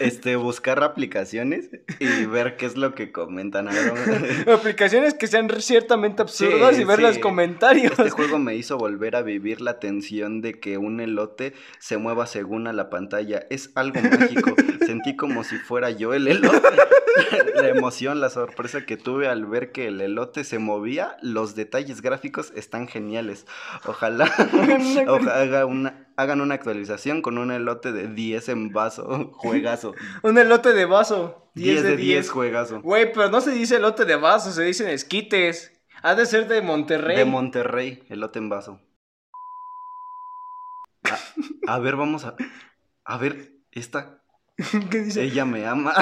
este, buscar aplicaciones y ver qué es lo que comentan. A ver, Aplicaciones que sean ciertamente absurdas Sí, y ver sí. los comentarios. Este juego me hizo volver a vivir la tensión de que un elote se mueva según a la pantalla. Es algo mágico. Sentí como si fuera yo el elote. La emoción, la sorpresa que tuve al ver que el elote se movía, los detalles gráficos están geniales. Ojalá, oja- haga una- hagan una actualización con un elote de 10 en vaso. Juegazo. Un elote de vaso. 10 de 10, juegazo. Güey, pero no se dice elote de vaso, se dicen esquites. Ha de ser de Monterrey. De Monterrey, elote en vaso. A, a ver, vamos a. A ver, esta. ¿Qué dice? Ella me ama.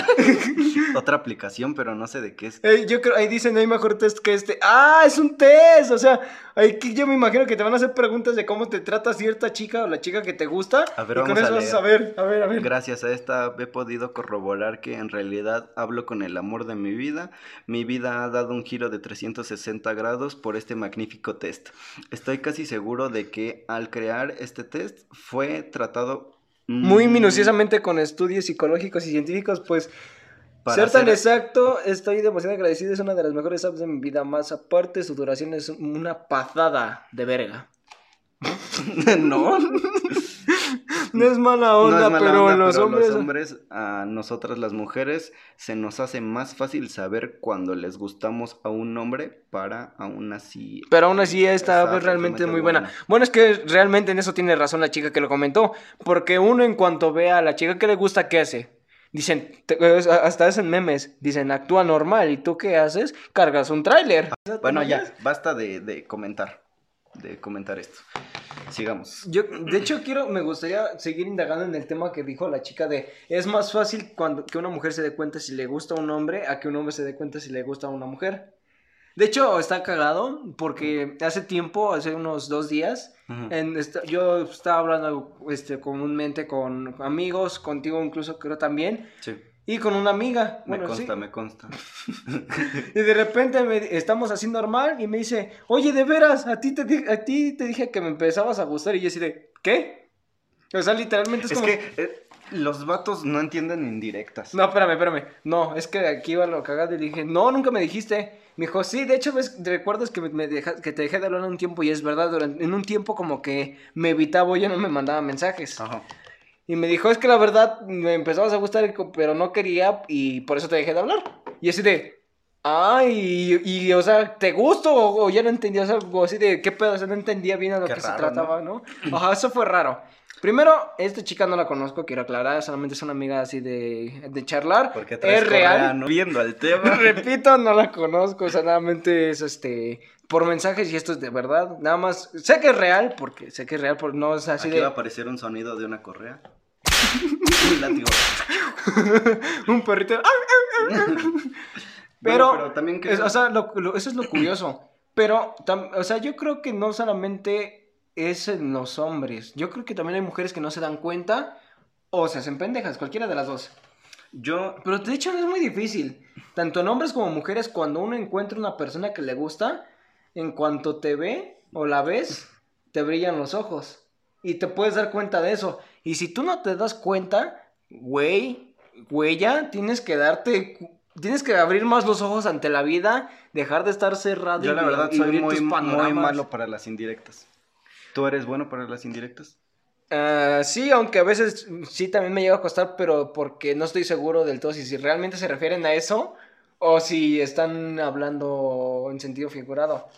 Otra aplicación, pero no sé de qué es. Eh, yo creo, ahí dicen, no hay mejor test que este. ¡Ah! Es un test. O sea, ahí yo me imagino que te van a hacer preguntas de cómo te trata cierta chica o la chica que te gusta. A ver, y con vamos a eso vas a leer. saber. A ver, a ver. Gracias a esta he podido corroborar que en realidad hablo con el amor de mi vida. Mi vida ha dado un giro de 360 grados por este magnífico test. Estoy casi seguro de que al crear este test fue tratado Muy mm, minuciosamente con estudios psicológicos y científicos, pues. para ser tan exacto, estoy demasiado agradecido. Es una de las mejores apps de mi vida. Más aparte, su duración es una pasada de verga. no. No es mala onda, no es mala pero onda, los pero hombres. los hombres, a nosotras las mujeres, se nos hace más fácil saber cuando les gustamos a un hombre para aún así... Pero aún así esta app Está es realmente muy buena. buena. Bueno, es que realmente en eso tiene razón la chica que lo comentó. Porque uno en cuanto ve a la chica que le gusta, ¿qué hace? Dicen, te- hasta hacen memes, dicen, actúa normal. ¿Y tú qué haces? Cargas un tráiler. Bueno, ya, basta de, de comentar. De comentar esto. Sigamos. Yo, de hecho, quiero, me gustaría seguir indagando en el tema que dijo la chica de es más fácil cuando que una mujer se dé cuenta si le gusta a un hombre a que un hombre se dé cuenta si le gusta a una mujer. De hecho, está cagado porque hace tiempo, hace unos dos días, en esta- yo estaba hablando este, comúnmente con amigos, contigo incluso creo también, Sí, y con una amiga. me sí. consta, me consta. Y de repente me- estamos así normal y me dice, oye, de veras, a ti, te a ti te dije que me empezabas a gustar y yo así de, ¿qué? O sea, literalmente es, Es como... que eh, los vatos no entienden indirectas. No, espérame, espérame. No, es que aquí iba lo cagado y dije, no, nunca me dijiste. Me dijo, sí, de hecho, ves, ¿te recuerdas que, me deja- que te dejé de hablar un tiempo? Y es verdad, durante, en un tiempo como que me evitaba o ya no me mandaba mensajes. Ajá. Y me dijo, es que la verdad me empezabas a gustar, pero no quería y por eso te dejé de hablar. Y así de, ay, y, y, o sea, ¿te gusto o, o ya no entendía? O sea, o así de, ¿qué pedo? O sea, no entendía bien a lo Qué que raro, se trataba, ¿no? Ajá, eso fue raro. Primero, esta chica no la conozco, quiero aclarar, solamente es una amiga así de, de charlar. Porque traes es real. correa, ¿no? Viendo al tema. Repito, no la conozco, o sea, solamente es este por mensajes y esto es de verdad. Nada más, sé que es real, porque sé que es real, porque no es así Aquí de va a aparecer un sonido de una correa. Un látigo. un perrito. Bueno, Pero, pero también que... es- o sea, lo- lo- eso es lo curioso. Pero, tam- o sea, yo creo que no solamente es en los hombres. Yo creo que también hay mujeres que no se dan cuenta o se hacen pendejas, cualquiera de las dos. Yo... Pero de hecho es muy difícil. Tanto en hombres como mujeres, cuando uno encuentra una persona que le gusta, en cuanto te ve o la ves, te brillan los ojos. Y te puedes dar cuenta de eso. Y si tú no te das cuenta, güey, ya tienes que darte. Tienes que abrir más los ojos ante la vida, dejar de estar cerrado Yo y, la verdad y soy muy, muy malo para las indirectas. ¿Tú eres bueno para las indirectas? Ah, sí, aunque a veces sí también me llega a costar, pero porque no estoy seguro del todo si, si realmente se refieren a eso o si están hablando en sentido figurado.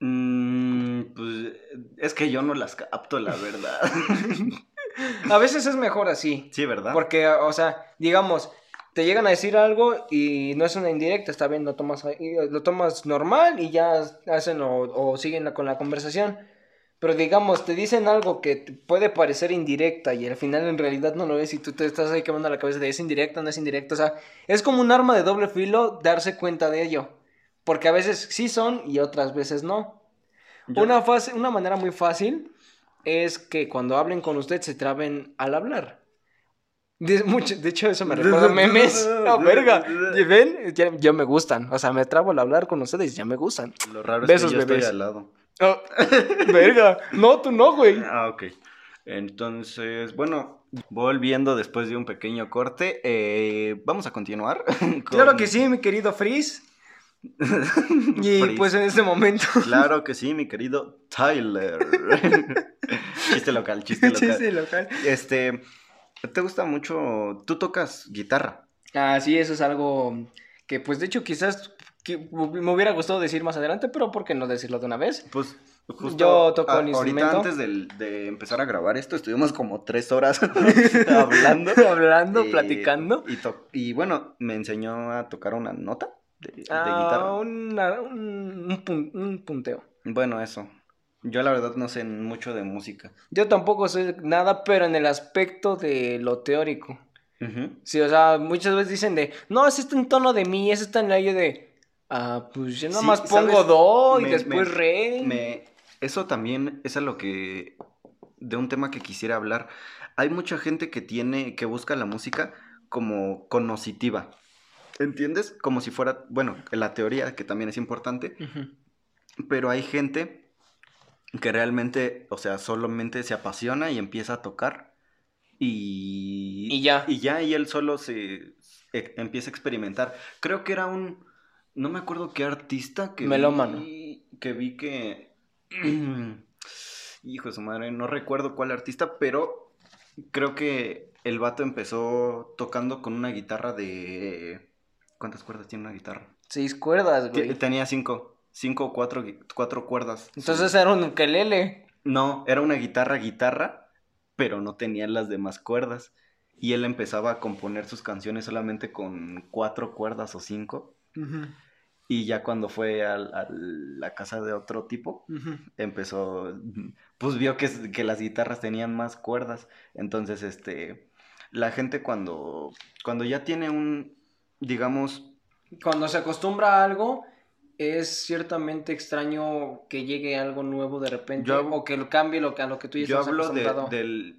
Mm, pues es que yo no las capto, la verdad. A veces es mejor así, sí, ¿verdad? porque, o sea, digamos, te llegan a decir algo y no es una indirecta, está bien, lo tomas, ahí, lo tomas normal y ya hacen o, o siguen con la conversación. Pero digamos, te dicen algo que te puede parecer indirecta y al final en realidad no lo es y tú te estás ahí quemando la cabeza de es indirecta, no es indirecta. O sea, es como un arma de doble filo darse cuenta de ello. Porque a veces sí son y otras veces no. Yo- Una, fase, una manera muy fácil es que cuando hablen con usted se traben al hablar. De, mucho- de hecho, eso me recuerda a memes. No, verga. ¿Y ¿Ven? Ya, ya me gustan. O sea, me trabo al hablar con ustedes, ya me gustan. Lo raro es Besos, que yo bebés. estoy al lado. Oh, verga. No, tú no, güey. Ah, ok. Entonces, bueno, volviendo después de un pequeño corte, eh, vamos a continuar. con- Claro que sí, mi querido Freeze. Y pues en este momento. Claro que sí, mi querido Tyler. chiste local, chiste local. Chiste local. Este, ¿te gusta mucho? Tú tocas guitarra. Ah, sí, eso es algo que, pues de hecho, quizás que me hubiera gustado decir más adelante, pero ¿por qué no decirlo de una vez? Pues justo Yo toco a- el ahorita antes de empezar a grabar esto estuvimos como tres horas hablando. Hablando, Y- platicando. Y bueno, me enseñó a tocar una nota de, de Ah, guitarra. una- un, un un punteo. Bueno, eso. Yo la verdad no sé mucho de música. Yo tampoco sé nada, pero en el aspecto de lo teórico. Sí, o sea, muchas veces dicen de, no, ese está en tono de mi, ese está en la yo de, ah, pues yo nada Sí, más pongo ¿sabes? do y Me- después me- re. Me, eso también es a lo que de un tema que quisiera hablar. Hay mucha gente que tiene que busca la música como conocitiva. ¿Entiendes? Como si fuera, bueno, la teoría que también es importante, pero hay gente que realmente, o sea, solamente se apasiona y empieza a tocar y Y ya. y ya y él solo se e- empieza a experimentar. Creo que era un no me acuerdo qué artista que Melómano. vi que vi que hijo de su madre, no recuerdo cuál artista, pero creo que el vato empezó tocando con una guitarra de ¿cuántas cuerdas tiene una guitarra? Seis cuerdas, güey. Tenía cinco, cinco o cuatro, cuatro cuerdas. Entonces era un ukelele. No, era una guitarra, guitarra, pero no tenía las demás cuerdas. Y él empezaba a componer sus canciones solamente con cuatro cuerdas o cinco. Y ya cuando fue a la casa de otro tipo, empezó, pues vio que, que las guitarras tenían más cuerdas. Entonces, este, la gente cuando, cuando ya tiene un, digamos, Cuando se acostumbra a algo, es ciertamente extraño que llegue algo nuevo de repente Yo o que lo cambie lo que, a lo que tú ya yo hablo de, acostumbrado. del,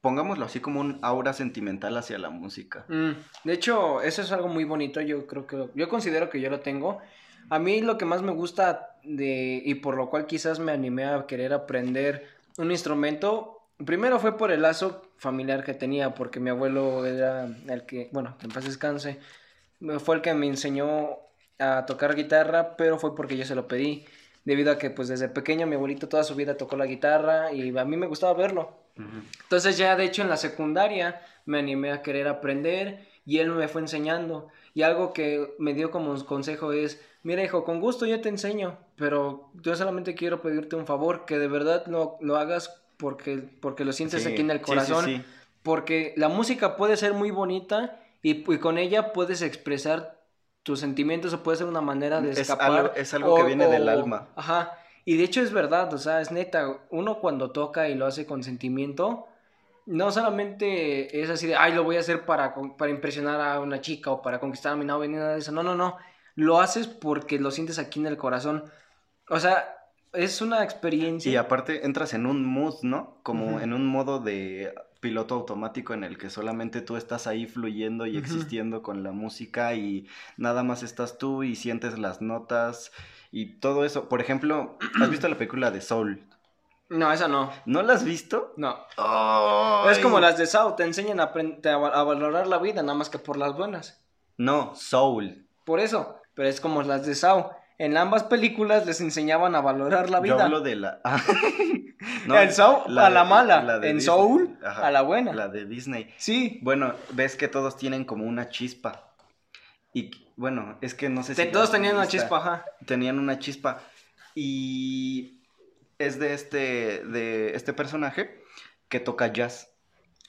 pongámoslo así como un aura sentimental hacia la música. Mm, de hecho, eso es algo muy bonito, yo creo que, yo considero que yo lo tengo. A mí lo que más me gusta de, y por lo cual quizás me animé a querer aprender un instrumento, primero fue por el lazo familiar que tenía, porque mi abuelo era el que, bueno, en paz descanse, fue el que me enseñó a tocar guitarra, pero fue porque yo se lo pedí, debido a que pues desde pequeño mi abuelito toda su vida tocó la guitarra y a mí me gustaba verlo. Entonces ya de hecho en la secundaria me animé a querer aprender y él me fue enseñando. Y algo que me dio como consejo es, mira hijo, con gusto yo te enseño, pero yo solamente quiero pedirte un favor, que de verdad lo, lo hagas porque, porque lo sientes Sí, aquí en el sí, sí, corazón. sí. Porque la música puede ser muy bonita y, y con ella puedes expresar tus sentimientos o puede ser una manera de Es escapar. algo- es algo que viene del alma. Ajá. Y de hecho es verdad, o sea, es neta, uno cuando toca y lo hace con sentimiento, no solamente es así de, ay, lo voy a hacer para, para impresionar a una chica o para conquistar a mi novia, ni nada de eso. No, no, no. Lo haces porque lo sientes aquí en el corazón. O sea, es una experiencia. Y aparte entras en un mood, ¿no? Como en un modo de piloto automático en el que solamente tú estás ahí fluyendo y existiendo con la música y nada más estás tú y sientes las notas y todo eso. Por ejemplo, ¿has visto la película de Soul? No, esa no. ¿No la has visto? No. ¡Ay! Es como las de Sao, te enseñan a, a valorar la vida, nada más que por las buenas. No, Soul. Por eso, pero es como las de Sao. En ambas películas les enseñaban a valorar la vida. Yo hablo de la... En Soul, a la mala. En Disney. Soul, Ajá, a la buena. La de Disney. Sí. Bueno, ves que todos tienen como una chispa. Y bueno, es que no sé si... Todos tenían una chispa, ajá. Tenían una chispa. Y es de este, de este personaje que toca jazz.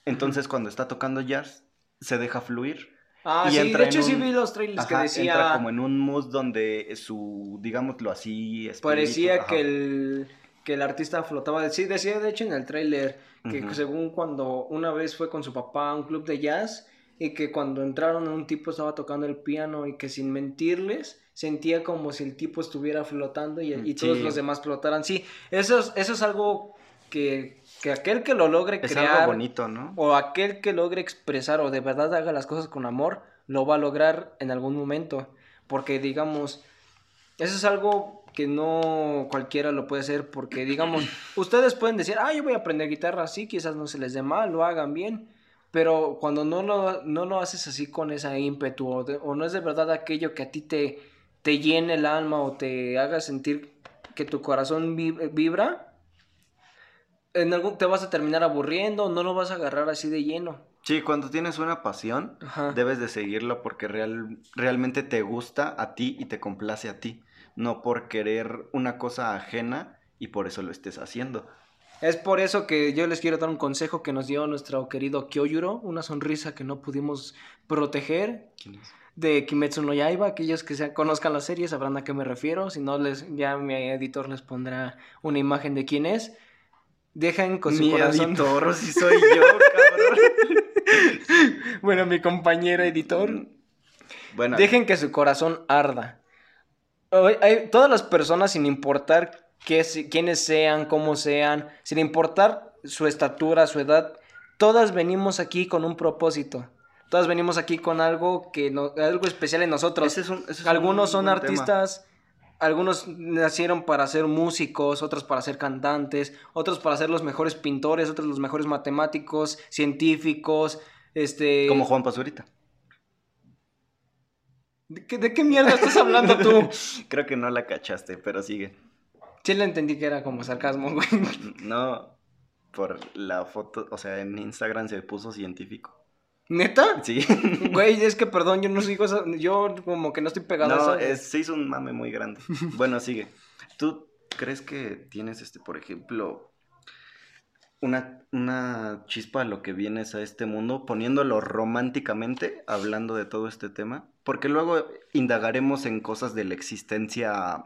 Entonces cuando está tocando jazz, se deja fluir. Ah, Y sí, entra de en hecho sí vi los trailers que decía... entra como en un mood donde su, digámoslo así, espíritu, Parecía ajá. que el, que el artista flotaba. Sí, decía de hecho en el tráiler que según cuando una vez fue con su papá a un club de jazz y que cuando entraron un tipo estaba tocando el piano y que sin mentirles sentía como si el tipo estuviera flotando y, y todos Sí. los demás flotaran. Sí, eso es, eso es algo que, que aquel que lo logre Es crear algo bonito, ¿no? o aquel que logre expresar o de verdad haga las cosas con amor, lo va a lograr en algún momento. Porque digamos, eso es algo que no cualquiera lo puede hacer porque digamos, ustedes pueden decir, ah, yo voy a aprender guitarra, sí, quizás no se les dé mal, lo hagan bien, pero cuando no lo, no lo haces así con esa ímpetu o, de- o no es de verdad aquello que a ti te, te llene el alma o te haga sentir que tu corazón vi- vibra, en algún, te vas a terminar aburriendo, no lo vas a agarrar así de lleno. Sí, cuando tienes una pasión, Ajá. debes de seguirla porque real, realmente te gusta a ti y te complace a ti, no por querer una cosa ajena y por eso lo estés haciendo. Es por eso que yo les quiero dar un consejo que nos dio nuestro querido Kyojuro, una sonrisa que no pudimos proteger ¿Quién es? de Kimetsu no Yaiba. Aquellos que se- conozcan la serie sabrán a qué me refiero. Si no, les, ya mi editor les pondrá una imagen de quién es. Dejen con su Mi corazón. editor, si soy yo, cabrón. bueno, mi compañero editor. Bueno, Dejen que su corazón arda. Hoy hay- todas las personas, sin importar qué, quiénes sean, cómo sean, sin importar su estatura, su edad, todas venimos aquí con un propósito. Todas venimos aquí con algo que no- algo especial en nosotros. ese es un- ese es algunos un son tema. Algunos nacieron para ser músicos, otros para ser cantantes, otros para ser los mejores pintores, otros los mejores matemáticos, científicos, este Como Juan Pazurita. ¿De qué, de qué mierda estás hablando tú? Creo que no la cachaste, pero sigue. Sí le entendí que era como sarcasmo, güey. No, por la foto, o sea, en Instagram se puso científico. ¿Neta? Sí. Güey, es que perdón, yo no sigo esa- yo como que no estoy pegado a No, eso. es- se hizo un mame muy grande. Bueno, sigue. ¿Tú crees que tienes, este, por ejemplo, una, una chispa a lo que vienes a este mundo, poniéndolo románticamente, hablando de todo este tema? porque luego indagaremos en cosas de la existencia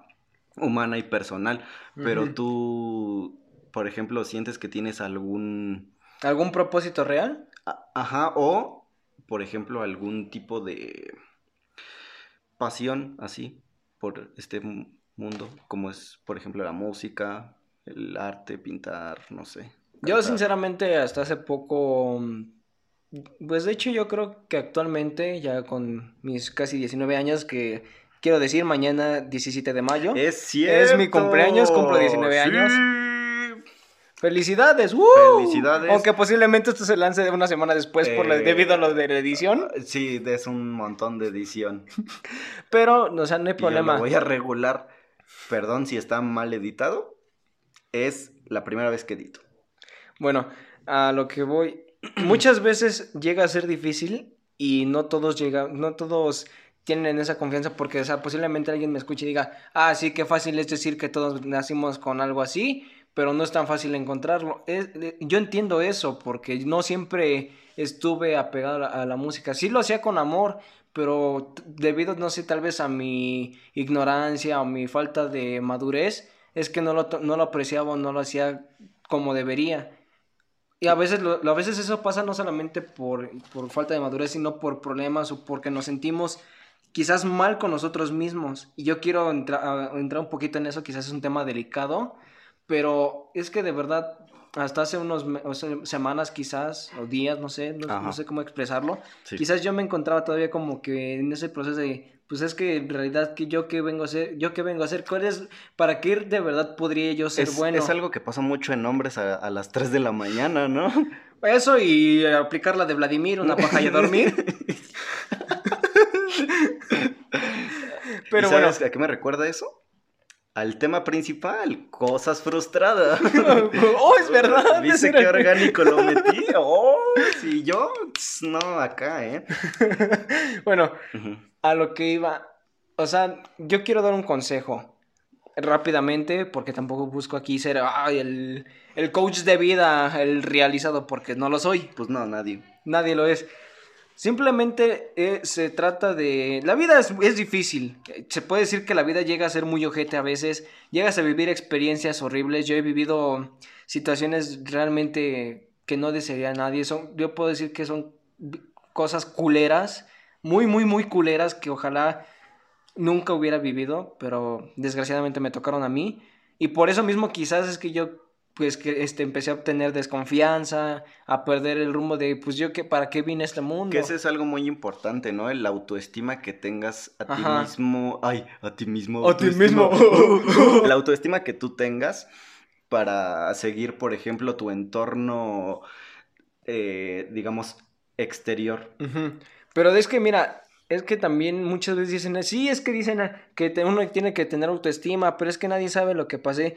humana y personal, pero tú, por ejemplo, sientes que tienes algún, ¿Algún propósito real? Ajá, o, por ejemplo, algún tipo de pasión así por este mundo, como es, por ejemplo, la música, el arte, pintar, no sé. Yo sinceramente hasta hace poco, mm, pues de hecho yo creo que actualmente, ya con mis casi 19 años, que quiero decir mañana 17 de mayo, Es Es cierto. mi cumpleaños, cumplo 19 años. ¡Felicidades! ¡Woo! Felicidades. Aunque posiblemente esto se lance una semana después por la- Eh, debido a lo de la edición, Sí, es un montón de edición. pero, o sea, no hay problema. lo voy a regular. Perdón si está mal editado. Es la primera vez que edito. Bueno, a lo que voy, muchas veces llega a ser difícil y no todos llegan, no todos tienen esa confianza porque, o sea, posiblemente alguien me escuche y diga, ah, sí, qué fácil es decir que todos nacimos con algo así, pero no es tan fácil encontrarlo. Yo entiendo eso porque no siempre estuve apegado a la, música. Sí lo hacía con amor, pero debido, no sé, tal vez a mi ignorancia o mi falta de madurez, es que no lo, no lo apreciaba o no lo hacía como debería. Y a veces, lo- a veces eso pasa no solamente por, por falta de madurez, sino por problemas o porque nos sentimos quizás mal con nosotros mismos. Y yo quiero entrar un poquito en eso, quizás es un tema delicado, pero es que de verdad, hasta hace unos me- o sea, semanas quizás, o días, no sé, no, sé cómo expresarlo, Sí. quizás yo me encontraba todavía como que en ese proceso de, pues es que en realidad, que yo qué vengo a hacer? ¿Yo qué vengo a hacer? ¿Cuál es, para qué de verdad podría yo ser Es, bueno? es algo que pasa mucho en hombres a, a las 3 de la mañana, ¿no? Eso y aplicar la de Vladimir, una paja y a dormir. Pero ¿Y bueno, ¿Sabes a qué me recuerda eso? Al tema principal, cosas frustradas. oh, es verdad. ese ¿Viste era qué el- orgánico lo metí? Oh, si yo, no, acá, ¿eh? Bueno, a lo que iba, o sea, yo quiero dar un consejo rápidamente, porque tampoco busco aquí ser ay, el, el coach de vida, el realizado, porque no lo soy. Pues no, nadie. Nadie lo es. Simplemente eh, se trata de... La vida es, es difícil. Se puede decir que la vida llega a ser muy ojete a veces. Llegas a vivir experiencias horribles. Yo he vivido situaciones realmente que no desearía a nadie. Son, yo puedo decir que son cosas culeras. Muy, muy, muy culeras que ojalá nunca hubiera vivido. Pero desgraciadamente me tocaron a mí. Y por eso mismo quizás es que yo pues que este, empecé a obtener desconfianza, a perder el rumbo de, pues yo que para qué vine a este mundo. Que ese es algo muy importante, ¿no? El autoestima que tengas a ti mismo. Ay, a ti mismo. A ti mismo. La autoestima que tú tengas para seguir, por ejemplo, tu entorno, eh, digamos, exterior. Pero es que mira, es que también muchas veces dicen, sí, es que dicen ah, que te- uno tiene que tener autoestima, pero es que nadie sabe lo que pasé.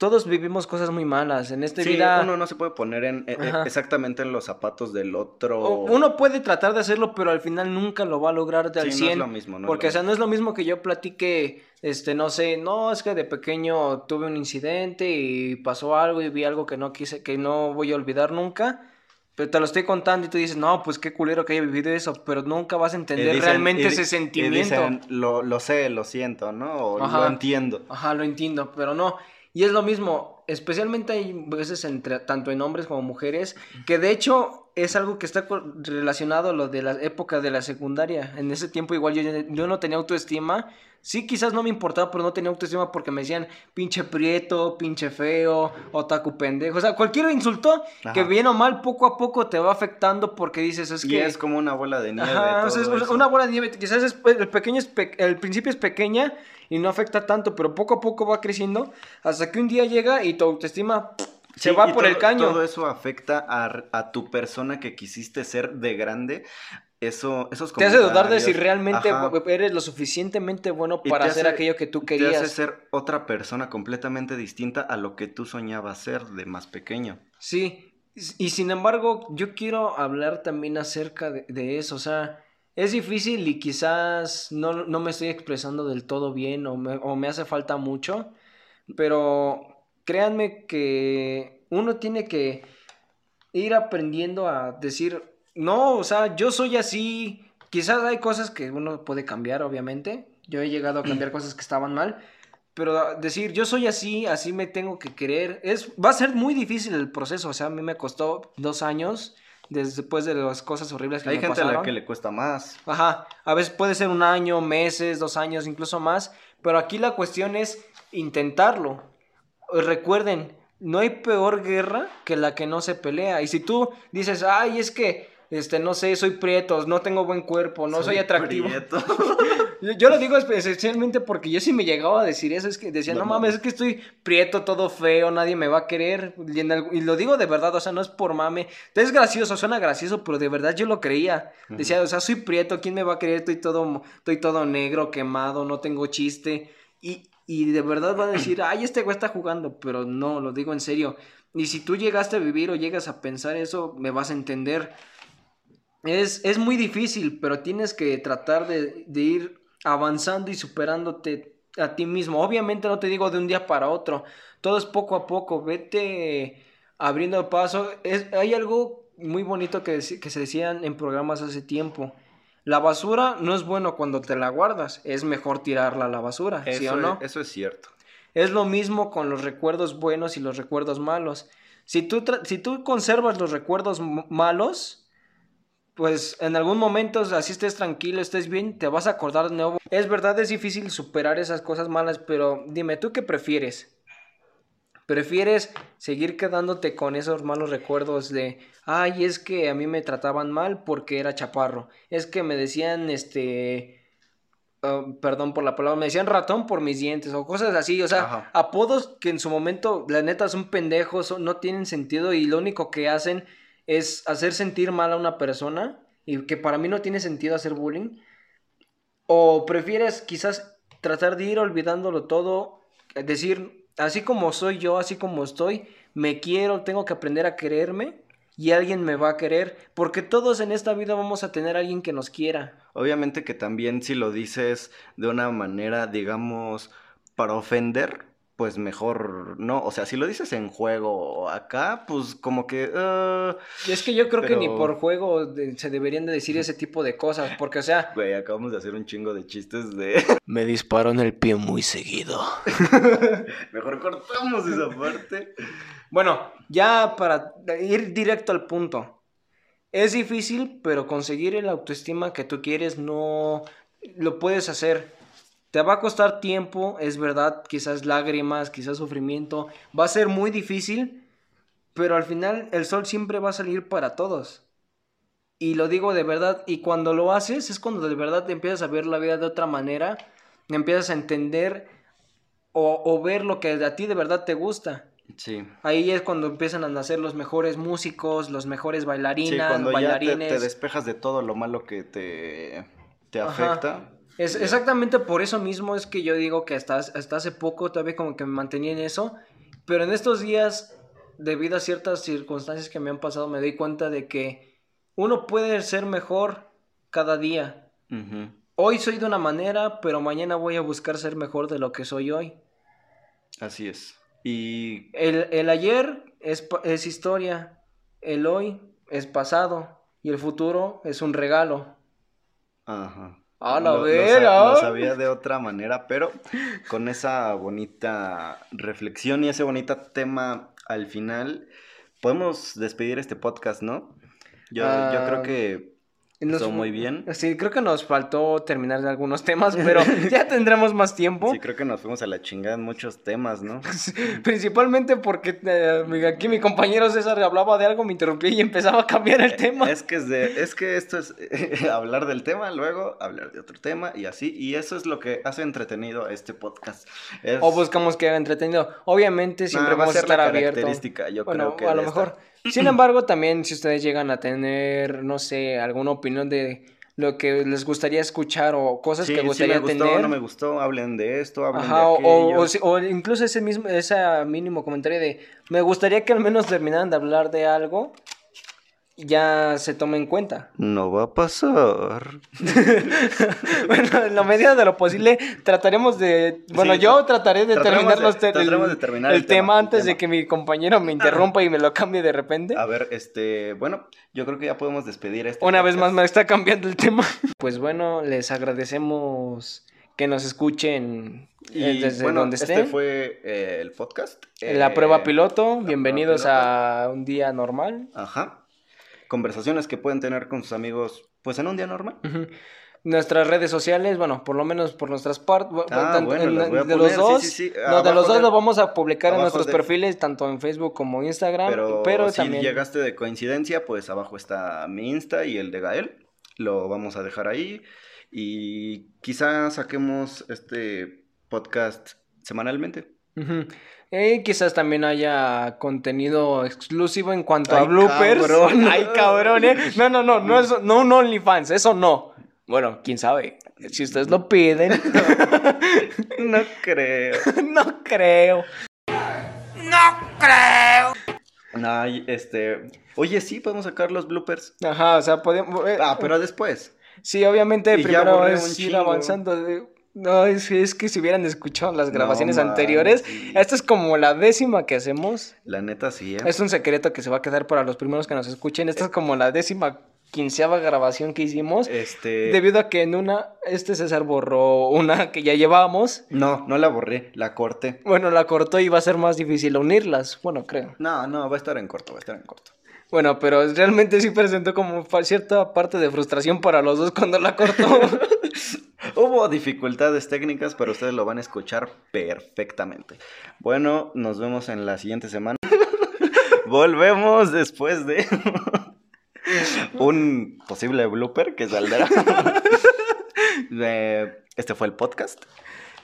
Todos vivimos cosas muy malas en esta Sí, vida. uno no se puede poner en, eh, exactamente en los zapatos del otro. o- Uno puede tratar de hacerlo, pero al final nunca lo va a lograr de al Sí, no 100. es lo mismo, no es porque, lo o sea, no es lo mismo que yo platique, este, no sé, no, es que de pequeño tuve un incidente y pasó algo y vi algo que no quise, que no voy a olvidar nunca. Pero te lo estoy contando y tú dices, no, pues qué culero que haya vivido eso, pero nunca vas a entender dicen- realmente di- ese sentimiento. dicen, lo, lo sé, lo siento, ¿no? O Ajá. lo entiendo. Ajá, lo entiendo, pero no. Y es lo mismo, especialmente hay veces entre tanto en hombres como mujeres, que de hecho es algo que está relacionado a lo de la época de la secundaria. En ese tiempo igual yo, yo no tenía autoestima. Sí, quizás no me importaba, pero no tenía autoestima porque me decían pinche prieto, pinche feo, otaku pendejo. O sea, cualquier insulto que bien o mal poco a poco te va afectando porque dices, es y que... es como una bola de nieve. Ajá, o sea, es todo una- bola de nieve. Quizás es, el pequeño es pe- el principio es pequeña y no afecta tanto, pero poco a poco va creciendo hasta que un día llega y tu autoestima pff, se Sí, va por el caño. Todo eso afecta a, a tu persona que quisiste ser de grande. Eso, esos Te hace dudar de si realmente ajá, eres lo suficientemente bueno para hacer hace- aquello que tú Te hace querías. ser otra persona completamente distinta a lo que tú soñabas ser de más pequeño. Sí, y sin embargo, yo quiero hablar también acerca de, de eso. O sea, es difícil y quizás no, no me estoy expresando del todo bien o me, o me hace falta mucho, pero créanme que uno tiene que ir aprendiendo a decir, no, o sea, yo soy así, quizás hay cosas que uno puede cambiar, obviamente. Yo he llegado a cambiar cosas que estaban mal. Pero decir, yo soy así, así me tengo que querer, es, va a ser muy difícil el proceso. O sea, a mí me costó dos años después de las cosas horribles que Hay me gente a la que le cuesta más. Ajá, a veces puede ser un año, meses, dos años, incluso más, pero aquí la cuestión es intentarlo. Recuerden, no hay peor guerra que la que no se pelea. Y si tú dices, ay, es que, este, no sé, soy prieto, no tengo buen cuerpo, no soy, atractivo. Yo, yo lo digo esencialmente porque yo sí me llegaba a decir eso, es que decía, no, No mames, es que estoy prieto, todo feo, nadie me va a querer. Y, en el- y lo digo de verdad, o sea, no es por mame. Es gracioso, suena gracioso, pero de verdad yo lo creía. Decía, o sea, soy prieto, ¿quién me va a querer? Estoy todo, estoy todo negro, quemado, no tengo chiste. Y, y de verdad van a decir, ay, este güey está jugando, pero no, lo digo en serio. Y si tú llegaste a vivir o llegas a pensar eso, me vas a entender. Es, es muy difícil, pero tienes que tratar de, de ir avanzando y superándote a ti mismo. Obviamente no te digo de un día para otro, todo es poco a poco, vete abriendo paso. Es, hay algo muy bonito que, que se decían en programas hace tiempo. La basura no es bueno cuando te la guardas, es mejor tirarla a la basura, ¿sí Eso, o no? es, eso es cierto. Es lo mismo con los recuerdos buenos y los recuerdos malos. Si tú, si tú conservas los recuerdos malos, pues en algún momento, así estés tranquilo, estés bien, te vas a acordar de nuevo. Es verdad, es difícil superar esas cosas malas, pero dime, ¿tú qué prefieres? ¿Prefieres seguir quedándote con esos malos recuerdos de, ay, es que a mí me trataban mal porque era chaparro? Es que me decían, este, ah, perdón por la palabra, me decían ratón por mis dientes o cosas así, o sea, Ajá. apodos que en su momento, la neta, son pendejos, son- no tienen sentido y lo único que hacen es hacer sentir mal a una persona y que para mí no tiene sentido hacer bullying. O prefieres quizás tratar de ir olvidándolo todo, decir, así como soy yo, así como estoy, me quiero, tengo que aprender a quererme y alguien me va a querer, porque todos en esta vida vamos a tener a alguien que nos quiera. Obviamente que también si lo dices de una manera, digamos, para ofender, pues mejor no. O sea, si lo dices en juego acá, pues como que... ah, Y es que yo creo que ni por juego de- se deberían de decir ese tipo de cosas, porque o sea, Güey, acabamos de hacer un chingo de chistes de... me disparo en el pie muy seguido. Mejor cortamos esa parte. Bueno, ya para ir directo al punto. Es difícil, pero conseguir el autoestima que tú quieres no lo puedes hacer. Te va a costar tiempo, es verdad, quizás lágrimas, quizás sufrimiento. Va a ser muy difícil, pero al final el sol siempre va a salir para todos. Y lo digo de verdad, y cuando lo haces es cuando de verdad te empiezas a ver la vida de otra manera, empiezas a entender o, o ver lo que a ti de verdad te gusta. Sí. Ahí es cuando empiezan a nacer los mejores músicos, los mejores Sí, bailarinas, cuando ya te, bailarines. te despejas de todo lo malo que te, te Ajá. Es exactamente por eso mismo es que yo digo que hasta, hasta hace poco todavía como que me mantenía en eso, pero en estos días, debido a ciertas circunstancias que me han pasado, me doy cuenta de que uno puede ser mejor cada día. Hoy soy de una manera, pero mañana voy a buscar ser mejor de lo que soy hoy. Así es. Y El, el ayer es, es historia, el hoy es pasado y el futuro es un regalo. Ajá. A la Lo- vera. Lo sabía de otra manera, pero con esa bonita reflexión y ese bonito tema al final, podemos despedir este podcast, ¿no? Yo, yo Ah, creo que Nos- estuvo muy bien. Sí, creo que nos faltó terminar de algunos temas, pero ya tendremos más tiempo. Sí, creo que nos fuimos a la chingada en muchos temas, ¿no? Principalmente porque eh, aquí mi compañero César hablaba de algo, me interrumpía y empezaba a cambiar el tema. Es que, es, de, es que esto es hablar del tema, luego hablar de otro tema y así. Y eso es lo que hace entretenido a este podcast. Es- O buscamos que haga entretenido. Obviamente siempre Nah, va a vamos a ser la estar abierto. característica, yo Bueno, creo que a lo esta. Sin embargo, también si ustedes llegan a tener, no sé, alguna opinión de lo que les gustaría escuchar o cosas Sí, que gustaría me gustó, tener. no me gustó, hablen de esto, hablen Ajá, de aquello. o, o si- o incluso ese mismo, ese mínimo comentario de me gustaría que al menos terminaran de hablar de algo ya se tome en cuenta. No va a pasar. bueno, en la medida de lo posible trataremos de... Bueno, Sí, yo tra- trataré de terminar, de- los te- de terminar el el tema, tema el antes de que mi compañero me interrumpa y me lo cambie de repente. A ver, este, bueno, yo creo que ya podemos despedir este Una vez más me está cambiando el tema. Pues bueno, les agradecemos que nos escuchen eh, Y desde bueno, donde este estén. fue eh, el podcast. la Eh, prueba piloto. prueba Bienvenidos piloto. a un día normal. Ajá. Conversaciones que pueden tener con sus amigos, pues en un día normal. Nuestras redes sociales, bueno, por lo menos por nuestras partes, Ah, bueno, de los dos, sí, sí. no, de los dos de- lo vamos a publicar en nuestros perfiles, tanto en Facebook como Instagram, Pero, pero, si también llegaste de coincidencia, pues abajo está mi Insta y el de Gael. Lo vamos a dejar ahí. Y quizá saquemos este podcast semanalmente. Y quizás también haya contenido exclusivo en cuanto a bloopers. cabrón. Ay, cabrón, ¿eh? No, no, no, no, es, no un OnlyFans, eso no. Bueno, quién sabe. Si ustedes lo piden, No creo. no creo. No, y, este. Oye, sí, podemos sacar los bloopers. Ajá, o sea, podemos. eh, Ah, pero después. Sí, obviamente, primero es un ir avanzando. de- No, es, es que si hubieran escuchado las grabaciones No anteriores, esta es como la décima que hacemos. La neta sí, ¿eh? Es un secreto que se va a quedar para los primeros que nos escuchen. Esta es como la décima quinceava grabación que hicimos. Este. Debido a que en una, este César borró una que ya llevábamos. No, no la borré, la corté. Bueno, la cortó y va a ser más difícil unirlas. Bueno, creo. No, no, va a estar en corto, va a estar en corto. Bueno, pero realmente sí presentó como cierta parte de frustración para los dos cuando la cortó. Hubo dificultades técnicas, pero ustedes lo van a escuchar perfectamente. Bueno, nos vemos en la siguiente semana. Volvemos después de un posible blooper que saldrá. De- Este fue el podcast.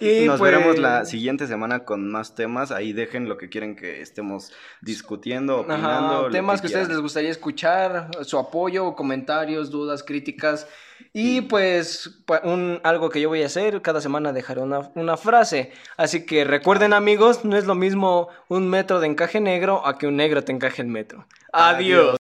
Y Nos pues, veremos la siguiente semana con más temas. Ahí dejen lo que quieren que estemos discutiendo, opinando. temas que, a ustedes les gustaría escuchar, su apoyo, comentarios, dudas, críticas. Y pues un, algo que yo voy a hacer, cada semana dejaré una, una frase. Así que recuerden amigos, no es lo mismo un metro de encaje negro a que un negro te encaje el metro. Adiós.